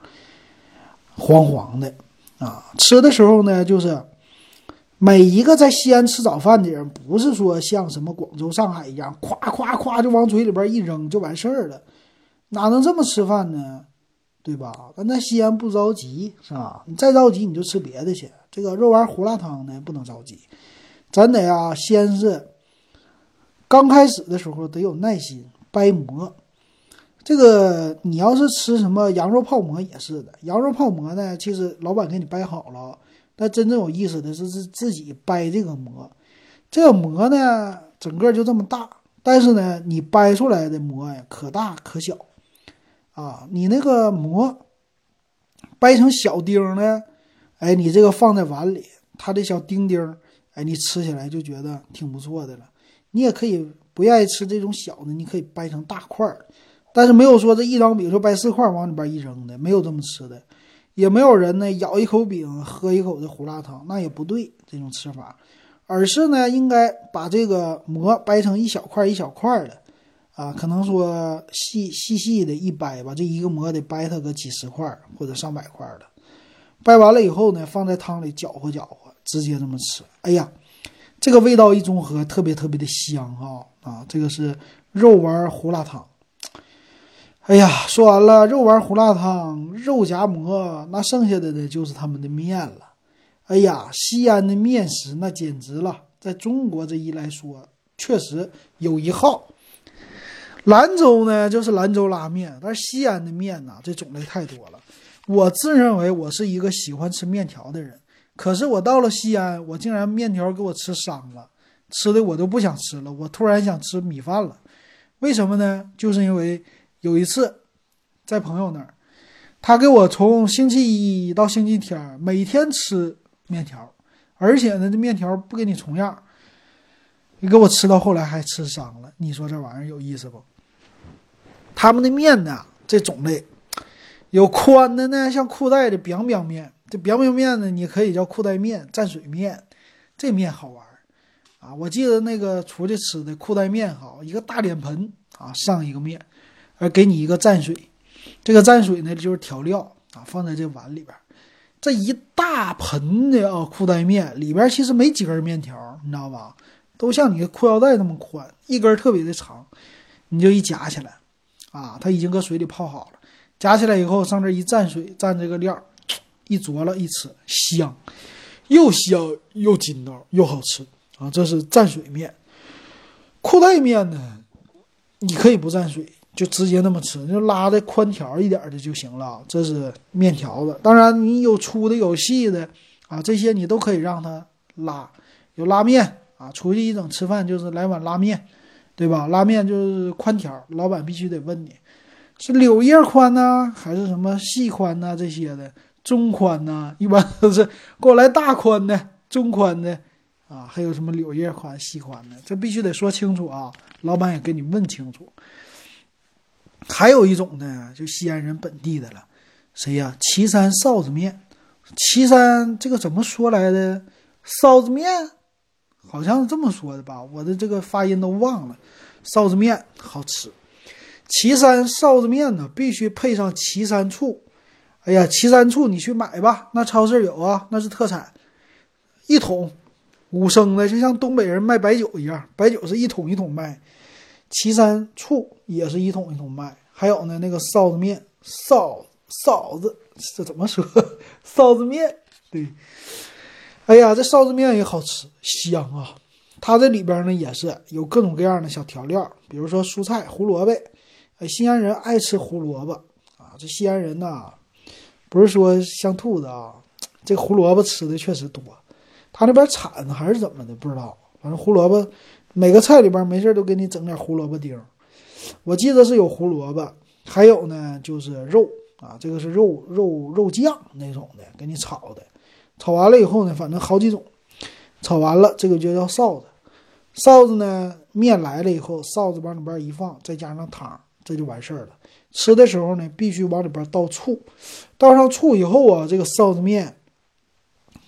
S1: 黄黄的啊。吃的时候呢，就是每一个在西安吃早饭的人，不是说像什么广州、上海一样，夸夸夸就往嘴里边一扔就完事儿了，哪能这么吃饭呢？对吧？咱在西安不着急是吧？你再着急你就吃别的去。这个肉丸胡辣汤呢，不能着急，咱得啊先是。刚开始的时候得有耐心掰馍，这个你要是吃什么羊肉泡馍也是的。羊肉泡馍呢，其实老板给你掰好了，但真正有意思的是是自己掰这个馍。这个馍呢，整个就这么大，但是呢，你掰出来的馍呀，可大可小啊。你那个馍掰成小丁呢，哎，你这个放在碗里，它这小丁丁，哎，你吃起来就觉得挺不错的了。你也可以不愿意吃这种小的，你可以掰成大块儿，但是没有说这一张饼说掰四块往里边一扔的，没有这么吃的，也没有人呢咬一口饼喝一口的胡辣汤，那也不对这种吃法，而是呢应该把这个馍掰成一小块一小块的，啊，可能说细细细的一掰吧，这一个馍得掰它个几十块或者上百块的，掰完了以后呢，放在汤里搅和搅和，直接这么吃，哎呀。这个味道一综合，特别特别的香啊啊！这个是肉丸胡辣汤。哎呀，说完了肉丸胡辣汤、肉夹馍，那剩下的呢就是他们的面了。哎呀，西安的面食那简直了，在中国这一来说，确实有一号。兰州呢就是兰州拉面，但是西安的面呢，这种类太多了。我自认为我是一个喜欢吃面条的人。可是我到了西安，我竟然面条给我吃伤了，吃的我都不想吃了。我突然想吃米饭了，为什么呢？就是因为有一次在朋友那儿，他给我从星期一到星期天每天吃面条，而且呢这面条不给你重样，你给我吃到后来还吃伤了。你说这玩意儿有意思不？他们的面呢，这种类有宽的呢，像裤带的 biang biang 面。这表面面呢，你可以叫裤带面、蘸水面，这面好玩啊！我记得那个出去吃的裤带面哈，一个大脸盆啊，上一个面，而给你一个蘸水，这个蘸水呢就是调料啊，放在这碗里边，这一大盆的啊裤带面里边其实没几根面条，你知道吧？都像你的裤腰带那么宽，一根特别的长，你就一夹起来，啊，它已经搁水里泡好了，夹起来以后上这一蘸水，蘸这个料。一啄了一吃香，又香又筋道又好吃啊！这是蘸水面，裤带面呢，你可以不蘸水，就直接那么吃，就拉的宽条一点的就行了。这是面条子，当然你有粗的有细的啊，这些你都可以让它拉。有拉面啊，出去一整吃饭就是来碗拉面，对吧？拉面就是宽条，老板必须得问你是柳叶宽呢，还是什么细宽呢？这些的。中宽呢，一般都是给我来大宽的、中宽的啊，还有什么柳叶宽、细宽的，这必须得说清楚啊，老板也给你问清楚。还有一种呢，就西安人本地的了，谁呀？岐山臊子面，岐山这个怎么说来的？臊子面，好像是这么说的吧？我的这个发音都忘了。臊子面好吃，岐山臊子面呢，必须配上岐山醋。哎呀，岐山醋你去买吧，那超市有啊，那是特产，一桶五升的，就像东北人卖白酒一样，白酒是一桶一桶卖。岐山醋也是一桶一桶卖，还有呢那个臊子面，臊臊子这怎么说？臊子面，对，哎呀，这臊子面也好吃，香啊！它这里边呢也是有各种各样的小调料，比如说蔬菜胡萝卜，哎，西安人爱吃胡萝卜。啊，这西安人呐，不是说像兔子啊，这胡萝卜吃的确实多，他那边产还是怎么的不知道，反正胡萝卜。每个菜里边没事都给你整点胡萝卜丁，我记得是有胡萝卜，还有呢就是肉。啊，这个是肉肉肉酱那种的，给你炒的，炒完了以后呢，反正好几种，炒完了这个就叫臊子，臊子呢面来了以后，臊子往里边一放，再加上汤，这就完事儿了。吃的时候呢，必须往里边倒醋，倒上醋以后啊，这个臊子面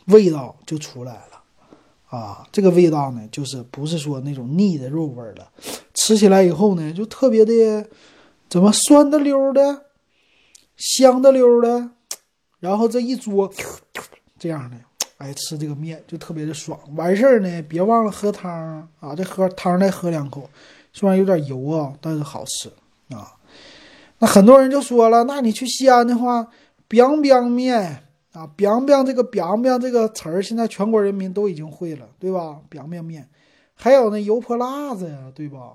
S1: 味道就出来了。啊，这个味道呢，就是不是说那种腻的肉味了，吃起来以后呢，就特别的，怎么酸的溜的，香的溜的，然后这一桌，这样的，(tsk) 哎，吃这个面就特别的爽。完事儿呢，别忘了喝汤啊，这喝汤再喝两口，虽然有点油啊，但是好吃啊。那很多人就说了，那你去西安的话，biang biang 面。啊，biang biang 这个 biang biang 这个词儿，现在全国人民都已经会了，对吧？biang biang 面，还有呢油泼辣子呀，对吧？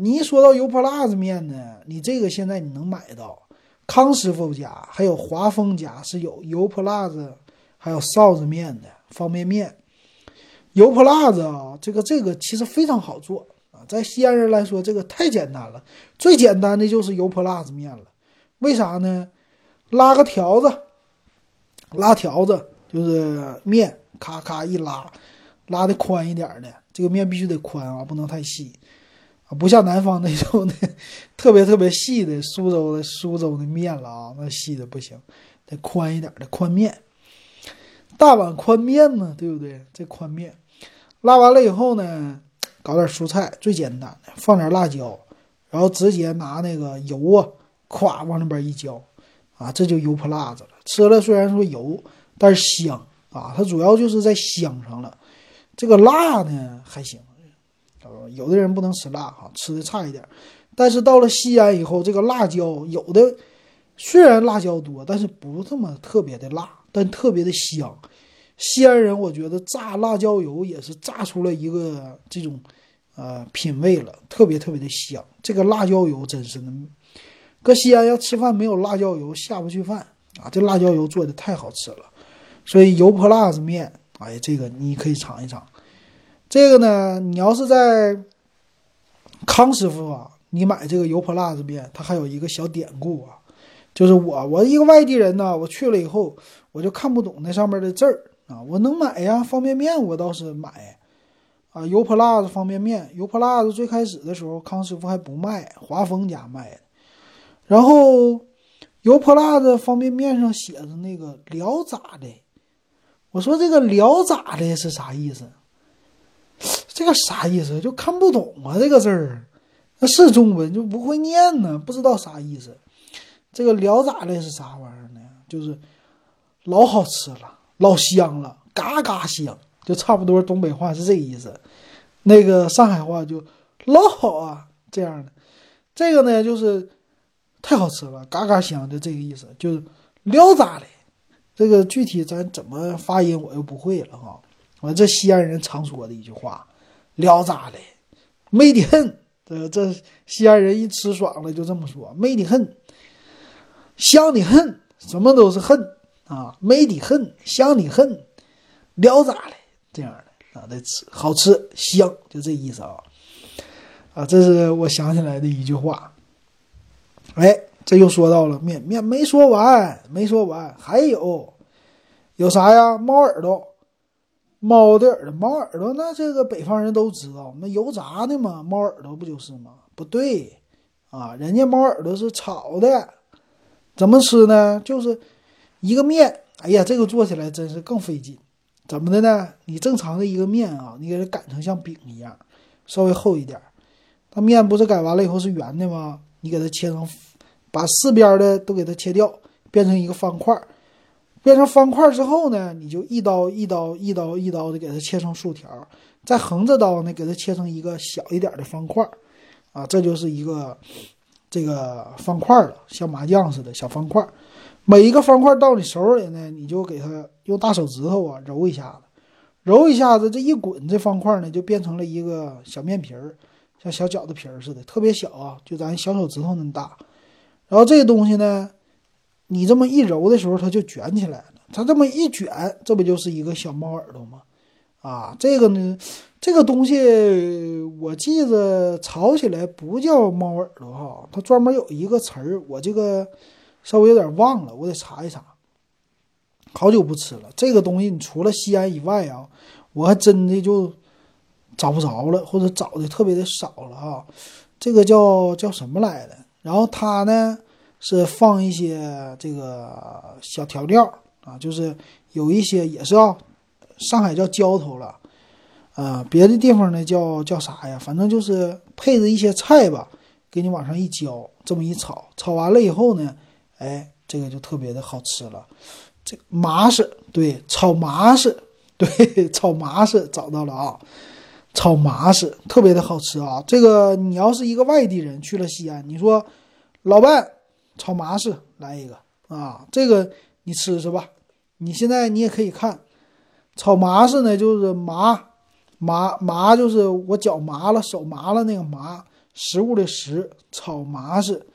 S1: 你一说到油泼辣子面呢，你这个现在你能买到，康师傅家还有华丰家是有油泼辣子，还有臊子面的方便面。油泼辣子啊，这个这个其实非常好做啊，在西安人来说，这个太简单了，最简单的就是油泼辣子面了。为啥呢？拉个条子。拉条子就是面，咔咔一拉，拉的宽一点的，这个面必须得宽啊，不能太细啊，不像南方那种的特别特别细的苏州的苏州的面了啊，那细的不行，得宽一点的宽面，大碗宽面嘛，对不对？这宽面拉完了以后呢，搞点蔬菜，最简单的，放点辣椒，然后直接拿那个油啊，咵往里边一浇。啊，这就油泼辣子了。吃了虽然说油，但是香啊。它主要就是在香上了。这个辣呢还行，有的人不能吃辣哈，吃的差一点。但是到了西安以后，这个辣椒有的虽然辣椒多，但是不这么特别的辣，但特别的香。西安人我觉得炸辣椒油也是炸出了一个这种呃品味了，特别特别的香。这个辣椒油真是的。搁西安要吃饭没有辣椒油下不去饭啊！这辣椒油做的太好吃了，所以油泼辣子面，哎，这个你可以尝一尝。这个呢，你要是在康师傅啊，你买这个油泼辣子面，它还有一个小典故啊，就是我我一个外地人呢，我去了以后我就看不懂那上面的字儿啊，我能买呀，方便面我倒是买啊，油泼辣子方便面，油泼辣子最开始的时候康师傅还不卖，华丰家卖的。然后，油泼辣子方便面上写着那个“聊咋的”，我说这个“聊咋的”是啥意思？这个啥意思？就看不懂啊，这个字儿，那是中文就不会念呢，不知道啥意思。这个“聊咋的”是啥玩意儿呢？就是老好吃了，老香了，嘎嘎香，就差不多东北话是这个意思。那个上海话就老好啊，这样的。这个呢，就是。太好吃了，嘎嘎香就这个意思，就是聊咋的？这个具体咱怎么发音我又不会了哈。我这西安人常说的一句话，聊咋的？美的很。这这西安人一吃爽了就这么说，美的很，香的很，什么都是很啊，美的很，香的很，聊咋的？这样的啊，得吃好吃香，就这意思啊。啊，这是我想起来的一句话。哎，这又说到了面面没说完，没说完，还有有啥呀？猫耳朵，猫的耳朵，猫耳朵，那这个北方人都知道，那油炸的嘛，猫耳朵不就是吗？不对，啊，人家猫耳朵是炒的，怎么吃呢？就是一个面，哎呀，这个做起来真是更费劲。怎么的呢？你正常的一个面啊，你给它擀成像饼一样，稍微厚一点，它面不是擀完了以后是圆的吗？你给它切成。把四边的都给它切掉，变成一个方块变成方块之后呢，你就一刀一刀一刀一刀的给它切成竖条，再横着刀呢给它切成一个小一点的方块啊，这就是一个这个方块了，像麻将似的小方块。每一个方块到你手里呢，你就给它用大手指头啊揉一下子，揉一下子，这一滚，这方块呢就变成了一个小面皮儿，像小饺子皮儿似的，特别小啊，就咱小手指头那么大。然后这个东西呢，你这么一揉的时候，它就卷起来了。它这么一卷，这不就是一个小猫耳朵吗？啊，这个呢，这个东西我记着炒起来不叫猫耳朵哈，它专门有一个词儿，我这个。稍微有点忘了，我得查一查。好久不吃了这个东西，你除了西安以外啊，我还真的就找不着了，或者找的特别的少了啊。这个叫叫什么来的？然后它呢是放一些这个小调料啊，就是有一些也是啊，上海叫浇头了，啊，别的地方呢叫叫啥呀？反正就是配着一些菜吧，给你往上一浇，这么一炒，炒完了以后呢。哎，这个就特别的好吃了。这麻食，对，炒麻食，(laughs) 对，炒麻食找到了啊，炒麻食特别的好吃啊。这个你要是一个外地人去了西安，你说老伴炒麻食来一个啊，这个你吃吃吧。你现在你也可以看，炒麻食呢，就是麻麻麻，就是我脚麻了、手麻了那个麻，食物的食，炒麻是。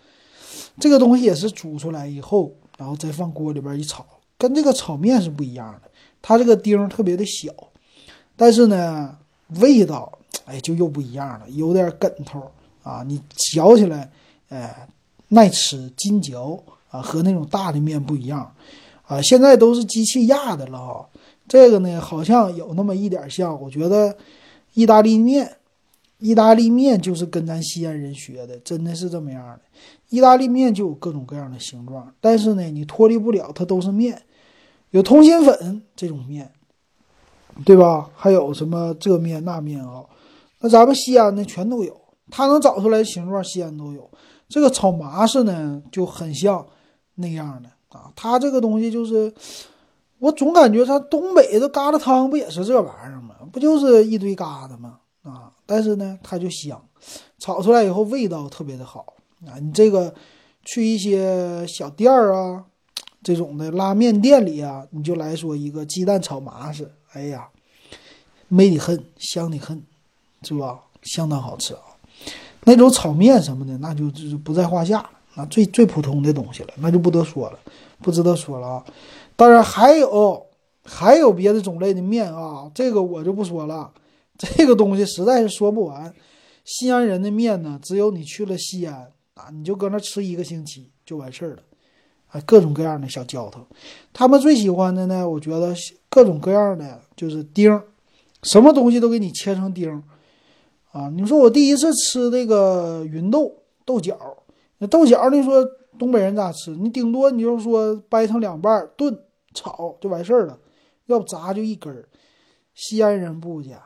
S1: 这个东西也是煮出来以后，然后再放锅里边一炒，跟这个炒面是不一样的。它这个丁特别的小，但是呢，味道哎就又不一样了，有点梗头啊。你嚼起来，哎，耐吃、筋嚼啊，和那种大的面不一样啊。现在都是机器压的了哈，这个呢好像有那么一点像。我觉得意大利面。意大利面就是跟咱西安人学的，真的是这么样的。意大利面就有各种各样的形状，但是呢，你脱离不了它都是面，有通心粉这种面，对吧？还有什么这面那面啊？那咱们西安呢，全都有。它能找出来的形状，西安都有。这个炒麻式呢，就很像那样的啊。它这个东西就是，我总感觉它东北的疙瘩汤不也是这玩意儿吗？不就是一堆疙瘩吗？啊！但是呢，它就香，炒出来以后味道特别的好啊！你这个去一些小店儿啊，这种的拉面店里啊，你就来说一个鸡蛋炒麻食，哎呀，美的很，香的很，是吧？相当好吃啊！那种炒面什么的，那就就不在话下，那最最普通的东西了，那就不得说了，不值得说了啊！当然还有还有别的种类的面啊，这个我就不说了。这个东西实在是说不完。西安人的面呢，只有你去了西安啊，你就搁那吃一个星期就完事儿了。啊，各种各样的小浇头，他们最喜欢的呢，我觉得各种各样的就是丁，什么东西都给你切成丁啊。你说我第一次吃这个芸豆豆角，那豆角你说东北人咋吃？你顶多你就说掰成两半炖炒就完事儿了，要不炸就一根儿。西安人不加。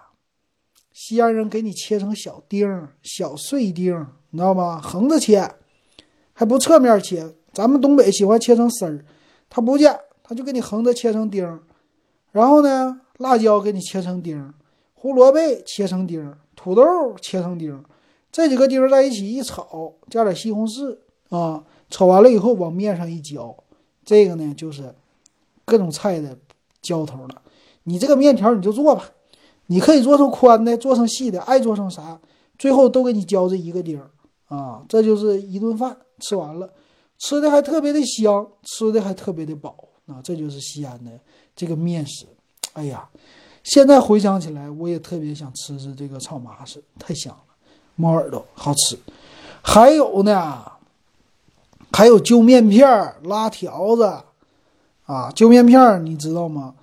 S1: 西安人给你切成小丁、小碎丁，你知道吗？横着切，还不侧面切。咱们东北喜欢切成丝儿，他不加，他就给你横着切成丁。然后呢，辣椒给你切成丁，胡萝卜切成丁，土豆切成丁，这几个丁儿在一起一炒，加点西红柿啊，炒完了以后往面上一浇，这个呢就是各种菜的浇头了。你这个面条你就做吧。你可以做成宽的，做成细的，爱做成啥，最后都给你浇这一个丁儿啊，这就是一顿饭吃完了，吃的还特别的香，吃的还特别的饱啊，这就是西安的这个面食。哎呀，现在回想起来，我也特别想吃吃这个炒麻食，太香了，猫耳朵好吃。还有呢，还有揪面片、拉条子啊，揪面片你知道吗？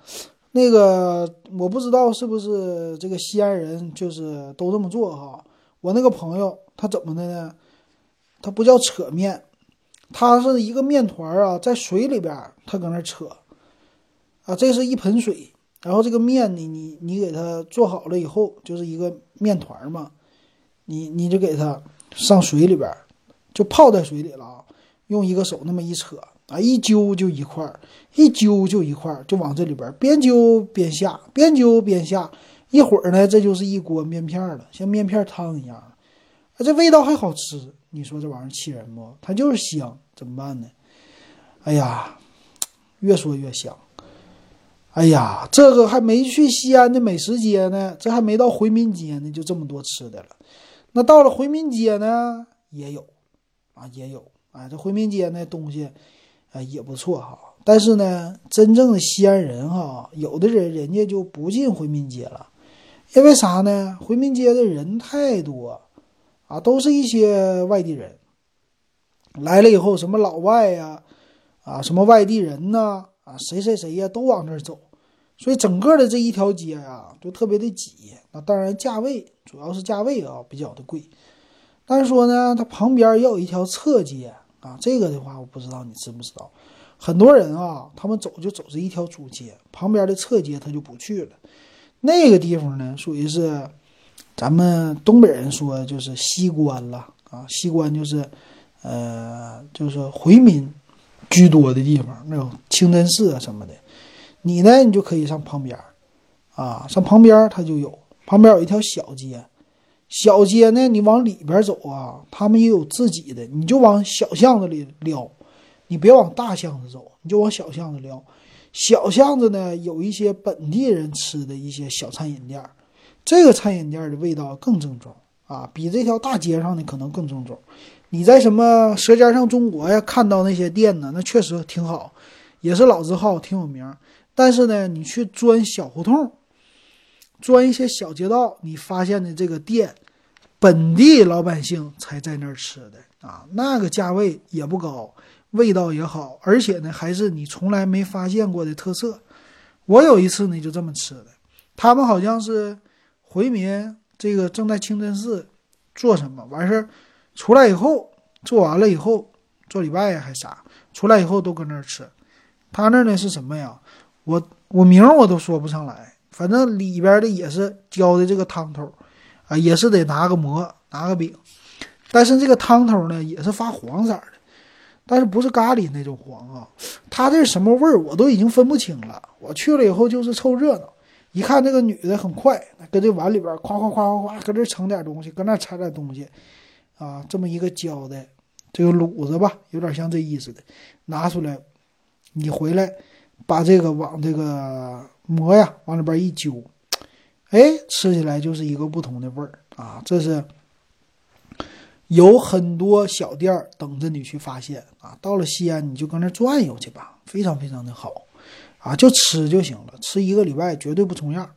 S1: 那个我不知道是不是这个西安人就是都这么做哈。我那个朋友他怎么的呢？他不叫扯面，他是一个面团啊，在水里边他搁那扯啊。这是一盆水，然后这个面你你你给它做好了以后，就是一个面团嘛。你你就给它上水里边，就泡在水里了啊。用一个手那么一扯。啊，一揪就一块儿，一揪就一块儿，就往这里边边揪边下，边揪边下，一会儿呢，这就是一锅面片了，像面片汤一样。啊这味道还好吃，你说这玩意儿气人不？它就是香，怎么办呢？哎呀，越说越香。哎呀，这个还没去西安的美食街呢，这还没到回民街呢，就这么多吃的了。那到了回民街呢，也有啊，也有。哎，这回民街那东西，哎也不错哈。但是呢，真正的西安人哈，有的人人家就不进回民街了，因为啥呢？回民街的人太多啊，都是一些外地人来了以后，什么老外呀，啊，什么外地人呐，啊，谁谁谁呀，都往那儿走，所以整个的这一条街呀，就特别的挤。那当然，价位主要是价位啊，比较的贵。但是说呢，它旁边要有一条侧街。啊，这个的话我不知道你知不知道，很多人啊，他们走就走这一条主街，旁边的侧街他就不去了。那个地方呢，属于是咱们东北人说就是西关了啊，西关就是，呃，就是回民居多的地方，那种清真寺啊什么的。你呢，你就可以上旁边，啊，上旁边它就有，旁边有一条小街。小街呢，你往里边走啊，他们也有自己的，你就往小巷子里撩，你别往大巷子走，你就往小巷子撩。小巷子呢，有一些本地人吃的一些小餐饮店，这个餐饮店的味道更正宗啊，比这条大街上的可能更正宗。你在什么《舌尖上中国》呀看到那些店呢，那确实挺好，也是老字号，挺有名。但是呢，你去钻小胡同，钻一些小街道，你发现的这个店。本地老百姓才在那儿吃的啊，那个价位也不高，味道也好，而且呢还是你从来没发现过的特色。我有一次呢就这么吃的，他们好像是回民，这个正在清真寺做什么完事儿，出来以后做完了以后做礼拜呀还啥，出来以后都搁那儿吃。他那呢是什么呀？我我名我都说不上来，反正里边的也是浇的这个汤头。啊，也是得拿个馍，拿个饼，但是这个汤头呢，也是发黄色的，但是不是咖喱那种黄啊？它这是什么味儿，我都已经分不清了。我去了以后就是凑热闹，一看这个女的很快，搁这碗里边夸夸夸夸夸，搁这盛点东西，搁那掺点东西，啊，这么一个浇的这个卤子吧，有点像这意思的，拿出来，你回来把这个往这个馍呀往里边一揪。哎，吃起来就是一个不同的味儿啊！这是有很多小店等着你去发现啊！到了西安，你就搁那转悠去吧，非常非常的好啊！就吃就行了，吃一个礼拜绝对不重样。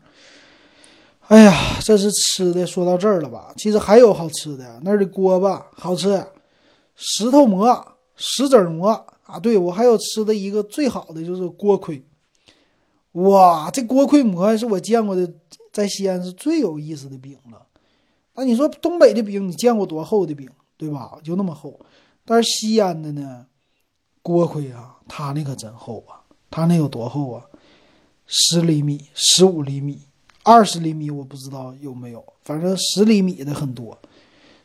S1: 哎呀，这是吃的，说到这儿了吧？其实还有好吃的，那儿的锅巴好吃，石头馍、石子馍啊！对我还有吃的一个最好的就是锅盔，哇，这锅盔馍是我见过的。在西安是最有意思的饼了，那你说东北的饼，你见过多厚的饼，对吧？就那么厚，但是西安的呢，锅盔啊，它那可真厚啊，它那有多厚啊？十厘米、十五厘米、二十厘米，我不知道有没有，反正十厘米的很多。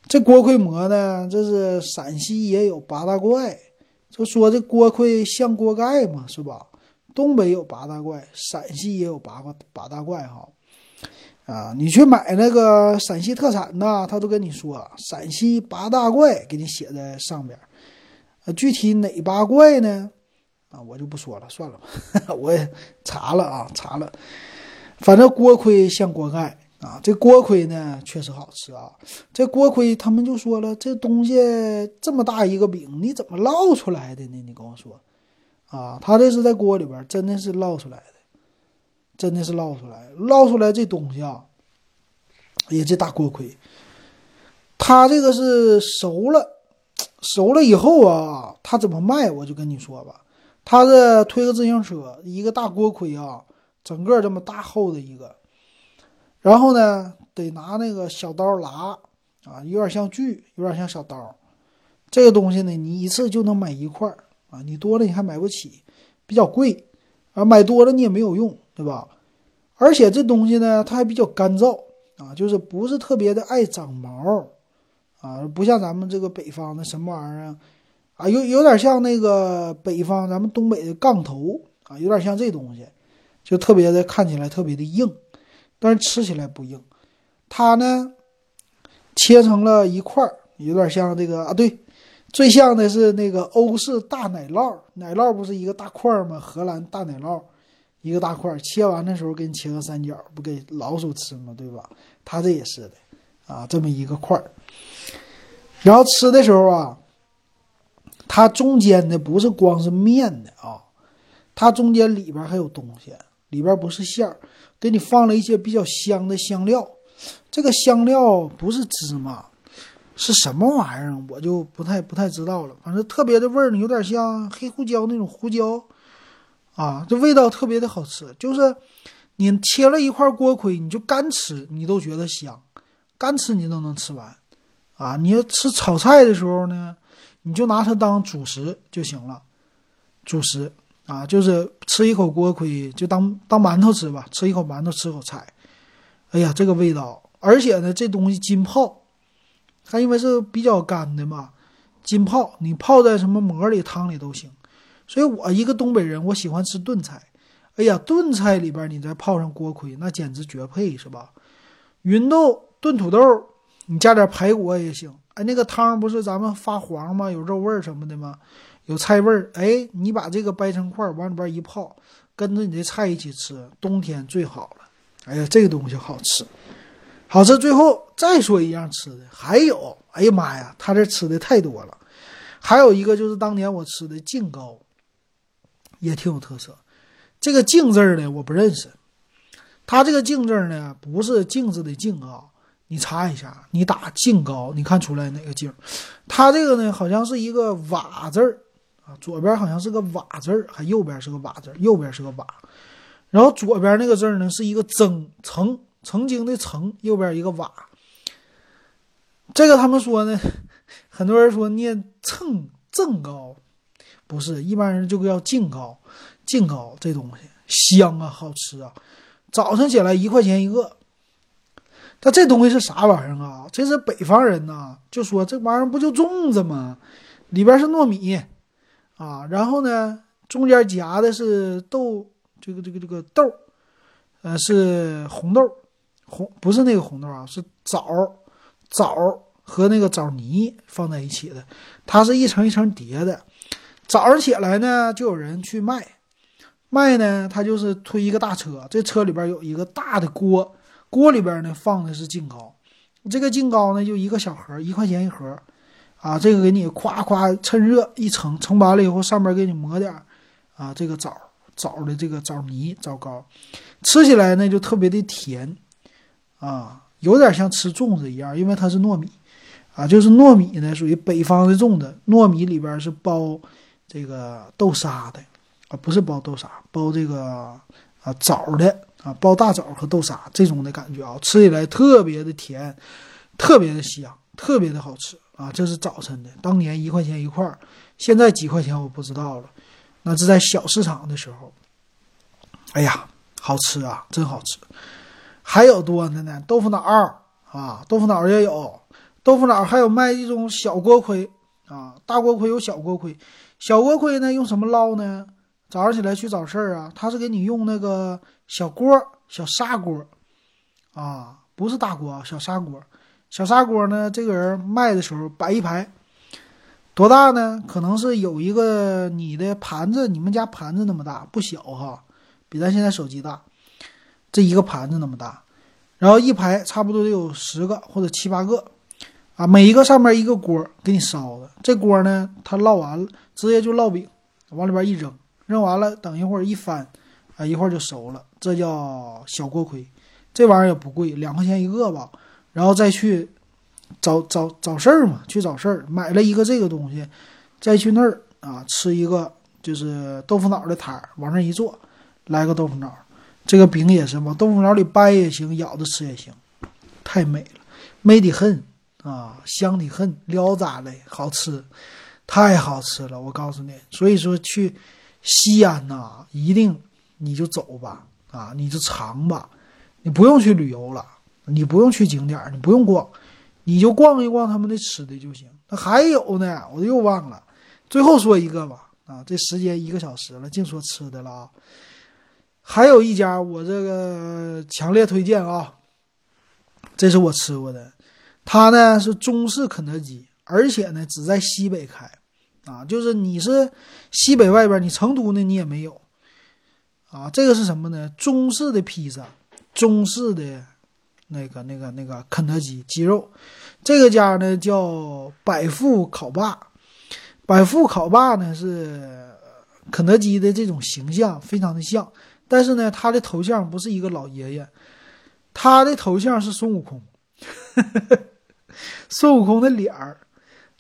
S1: 这锅盔馍呢，这是陕西也有八大怪，就说这锅盔像锅盖嘛，是吧？东北有八大怪，陕西也有八个八大怪哈。啊，你去买那个陕西特产呐，他都跟你说陕西八大怪，给你写在上边。呃，具体哪八怪呢？啊，我就不说了，算了吧。(laughs) 我也查了啊，查了。反正锅盔像锅盖啊，这锅盔呢确实好吃啊。这锅盔他们就说了，这东西这么大一个饼，你怎么烙出来的呢？你跟我说啊，他这是在锅里边真的是烙出来的。真的是烙出来，烙出来这东西啊，哎呀，这大锅盔，它这个是熟了，熟了以后啊，它怎么卖？我就跟你说吧，它是推个自行车，一个大锅盔啊，整个这么大厚的一个，然后呢，得拿那个小刀拉啊，有点像锯，有点像小刀。这个东西呢，你一次就能买一块啊，你多了你还买不起，比较贵啊，买多了你也没有用。对吧？而且这东西呢，它还比较干燥啊，就是不是特别的爱长毛啊，不像咱们这个北方的什么玩意儿啊，有有点像那个北方咱们东北的杠头啊，有点像这东西，就特别的看起来特别的硬，但是吃起来不硬。它呢，切成了一块儿，有点像这个啊，对，最像的是那个欧式大奶酪，奶酪不是一个大块吗？荷兰大奶酪，一个大块，切完的时候给你切个三角，不给老鼠吃吗？对吧？它这也是的，啊，这么一个块，然后吃的时候啊，它中间的不是光是面的啊，它中间里边还有东西，里边不是馅儿，给你放了一些比较香的香料。这个香料不是芝麻，是什么玩意儿？我就不太不太知道了。反正特别的味儿呢，有点像黑胡椒那种胡椒，啊，这味道特别的好吃。就是你切了一块锅盔，你就干吃，你都觉得香，干吃你都能吃完。啊，你要吃炒菜的时候呢，你就拿它当主食就行了，主食啊，就是吃一口锅盔，就当当馒头吃吧，吃一口馒头，吃口菜。哎呀，这个味道，而且呢，这东西浸泡，它因为是比较干的嘛，浸泡，你泡在什么馍里、汤里都行。所以我一个东北人，我喜欢吃炖菜。哎呀，炖菜里边你再泡上锅盔，那简直绝配，是吧？芸豆炖土豆，你加点排骨也行。哎，那个汤不是咱们发黄吗？有肉味儿什么的吗？有菜味儿。哎，你把这个掰成块往里边一泡，跟着你的菜一起吃，冬天最好了。哎呀，这个东西好吃，好吃。最后再说一样吃的，还有，哎呀妈呀，他这吃的太多了。还有一个就是当年我吃的净糕，也挺有特色。这个净字儿呢，我不认识。它这个净字呢，不是镜子的镜啊，你查一下，你打净糕，你看出来哪个净？它这个呢，好像是一个瓦字儿啊，左边好像是个瓦字儿，还右边是个瓦字儿，右边是个瓦。然后左边那个字儿呢是一个曾曾曾经的曾，右边一个瓦。这个他们说呢，(laughs) 很多人说念蹭正高，不是一般人就叫净高，净高这东西香啊，好吃啊。早上起来一块钱一个，但这东西是啥玩意儿啊？这是北方人呐，就说这玩意儿不就粽子吗？里边是糯米啊，然后呢中间夹的是豆。这个这个这个豆，呃，是红豆，红不是那个红豆啊，是枣，枣和那个枣泥放在一起的，它是一层一层叠的。早上起来呢，就有人去卖，卖呢，他就是推一个大车，这车里边有一个大的锅，锅里边呢放的是净糕，这个净糕呢就一个小盒，一块钱一盒，啊，这个给你夸夸趁热一盛，盛完了以后上面给你抹点啊这个枣。枣的这个枣泥枣糕，吃起来呢就特别的甜，啊，有点像吃粽子一样，因为它是糯米，啊，就是糯米呢属于北方的粽子，糯米里边是包这个豆沙的，啊，不是包豆沙，包这个啊枣的，啊，包大枣和豆沙这种的感觉啊，吃起来特别的甜，特别的香，特别的好吃啊，这是早晨的，当年一块钱一块，现在几块钱我不知道了。那是在小市场的时候，哎呀，好吃啊，真好吃！还有多的呢，豆腐脑儿啊，豆腐脑儿也有，豆腐脑儿还有卖一种小锅盔啊，大锅盔有小锅盔，小锅盔呢用什么捞呢？早上起来去找事儿啊，他是给你用那个小锅，小砂锅啊，不是大锅，小砂锅，小砂锅呢，这个人卖的时候摆一排。多大呢？可能是有一个你的盘子，你们家盘子那么大，不小哈，比咱现在手机大，这一个盘子那么大，然后一排差不多得有十个或者七八个，啊，每一个上面一个锅给你烧的，这锅呢，它烙完了，直接就烙饼，往里边一扔，扔完了，等一会儿一翻，啊，一会儿就熟了，这叫小锅盔，这玩意儿也不贵，两块钱一个吧，然后再去。找找找事儿嘛，去找事儿，买了一个这个东西，再去那儿啊吃一个就是豆腐脑的摊儿，往那一坐，来个豆腐脑，这个饼也是往豆腐脑里掰也行，咬着吃也行，太美了，美的很啊，香的很，撩咋的，好吃，太好吃了，我告诉你，所以说去西安呐，一定你就走吧，啊，你就尝吧，你不用去旅游了，你不用去景点，你不用逛。你就逛一逛他们的吃的就行。那还有呢，我又忘了。最后说一个吧，啊，这时间一个小时了，净说吃的了啊。还有一家我这个强烈推荐啊，这是我吃过的，它呢是中式肯德基，而且呢只在西北开，啊，就是你是西北外边，你成都呢你也没有，啊，这个是什么呢？中式的披萨，中式的那个那个那个肯德基鸡肉，这个家呢叫百富烤霸，百富烤霸呢是肯德基的这种形象非常的像，但是呢他的头像不是一个老爷爷，他的头像是孙悟空。(laughs) 孙悟空的脸儿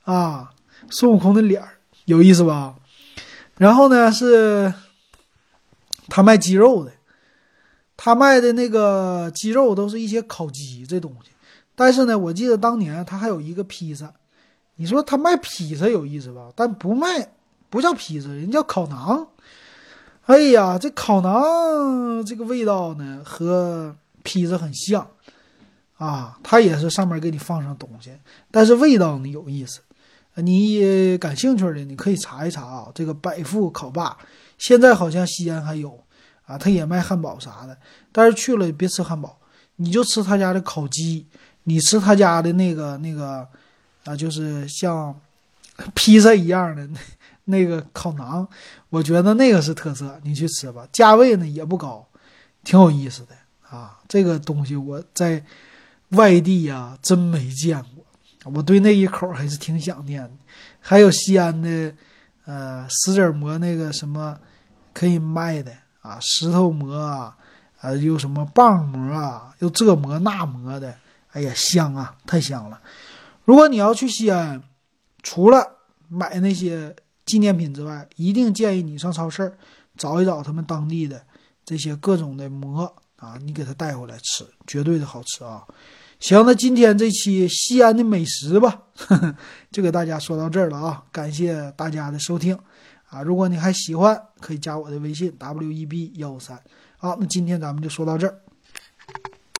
S1: 啊，孙悟空的脸儿有意思吧？然后呢，是他卖鸡肉的，他卖的那个鸡肉都是一些烤鸡这东西。但是呢，我记得当年他还有一个披萨，你说他卖披萨有意思吧？但不卖，不叫披萨，人叫烤馕。哎呀，这烤馕这个味道呢，和披萨很像。啊，它也是上面给你放上东西，但是味道呢有意思。你感兴趣的，你可以查一查啊。这个百富烤霸现在好像西安还有啊，他也卖汉堡啥的。但是去了别吃汉堡，你就吃他家的烤鸡，你吃他家的那个那个啊，就是像披萨一样的那个烤馕，我觉得那个是特色，你去吃吧。价位呢也不高，挺有意思的啊。这个东西我在。外地呀，真没见过，我对那一口还是挺想念的。还有西安的，呃，石子馍那个什么可以卖的啊，石头馍啊，啊，又什么棒馍啊，又这馍那馍的，哎呀，香啊，太香了。如果你要去西安，除了买那些纪念品之外，一定建议你上超市找一找他们当地的这些各种的馍啊，你给他带回来吃，绝对的好吃啊。行，那今天这期西安的美食吧，呵 (laughs) 呵就给大家说到这儿了啊！感谢大家的收听啊！如果你还喜欢，可以加我的微信 w e b 幺三。好，那今天咱们就说到这儿。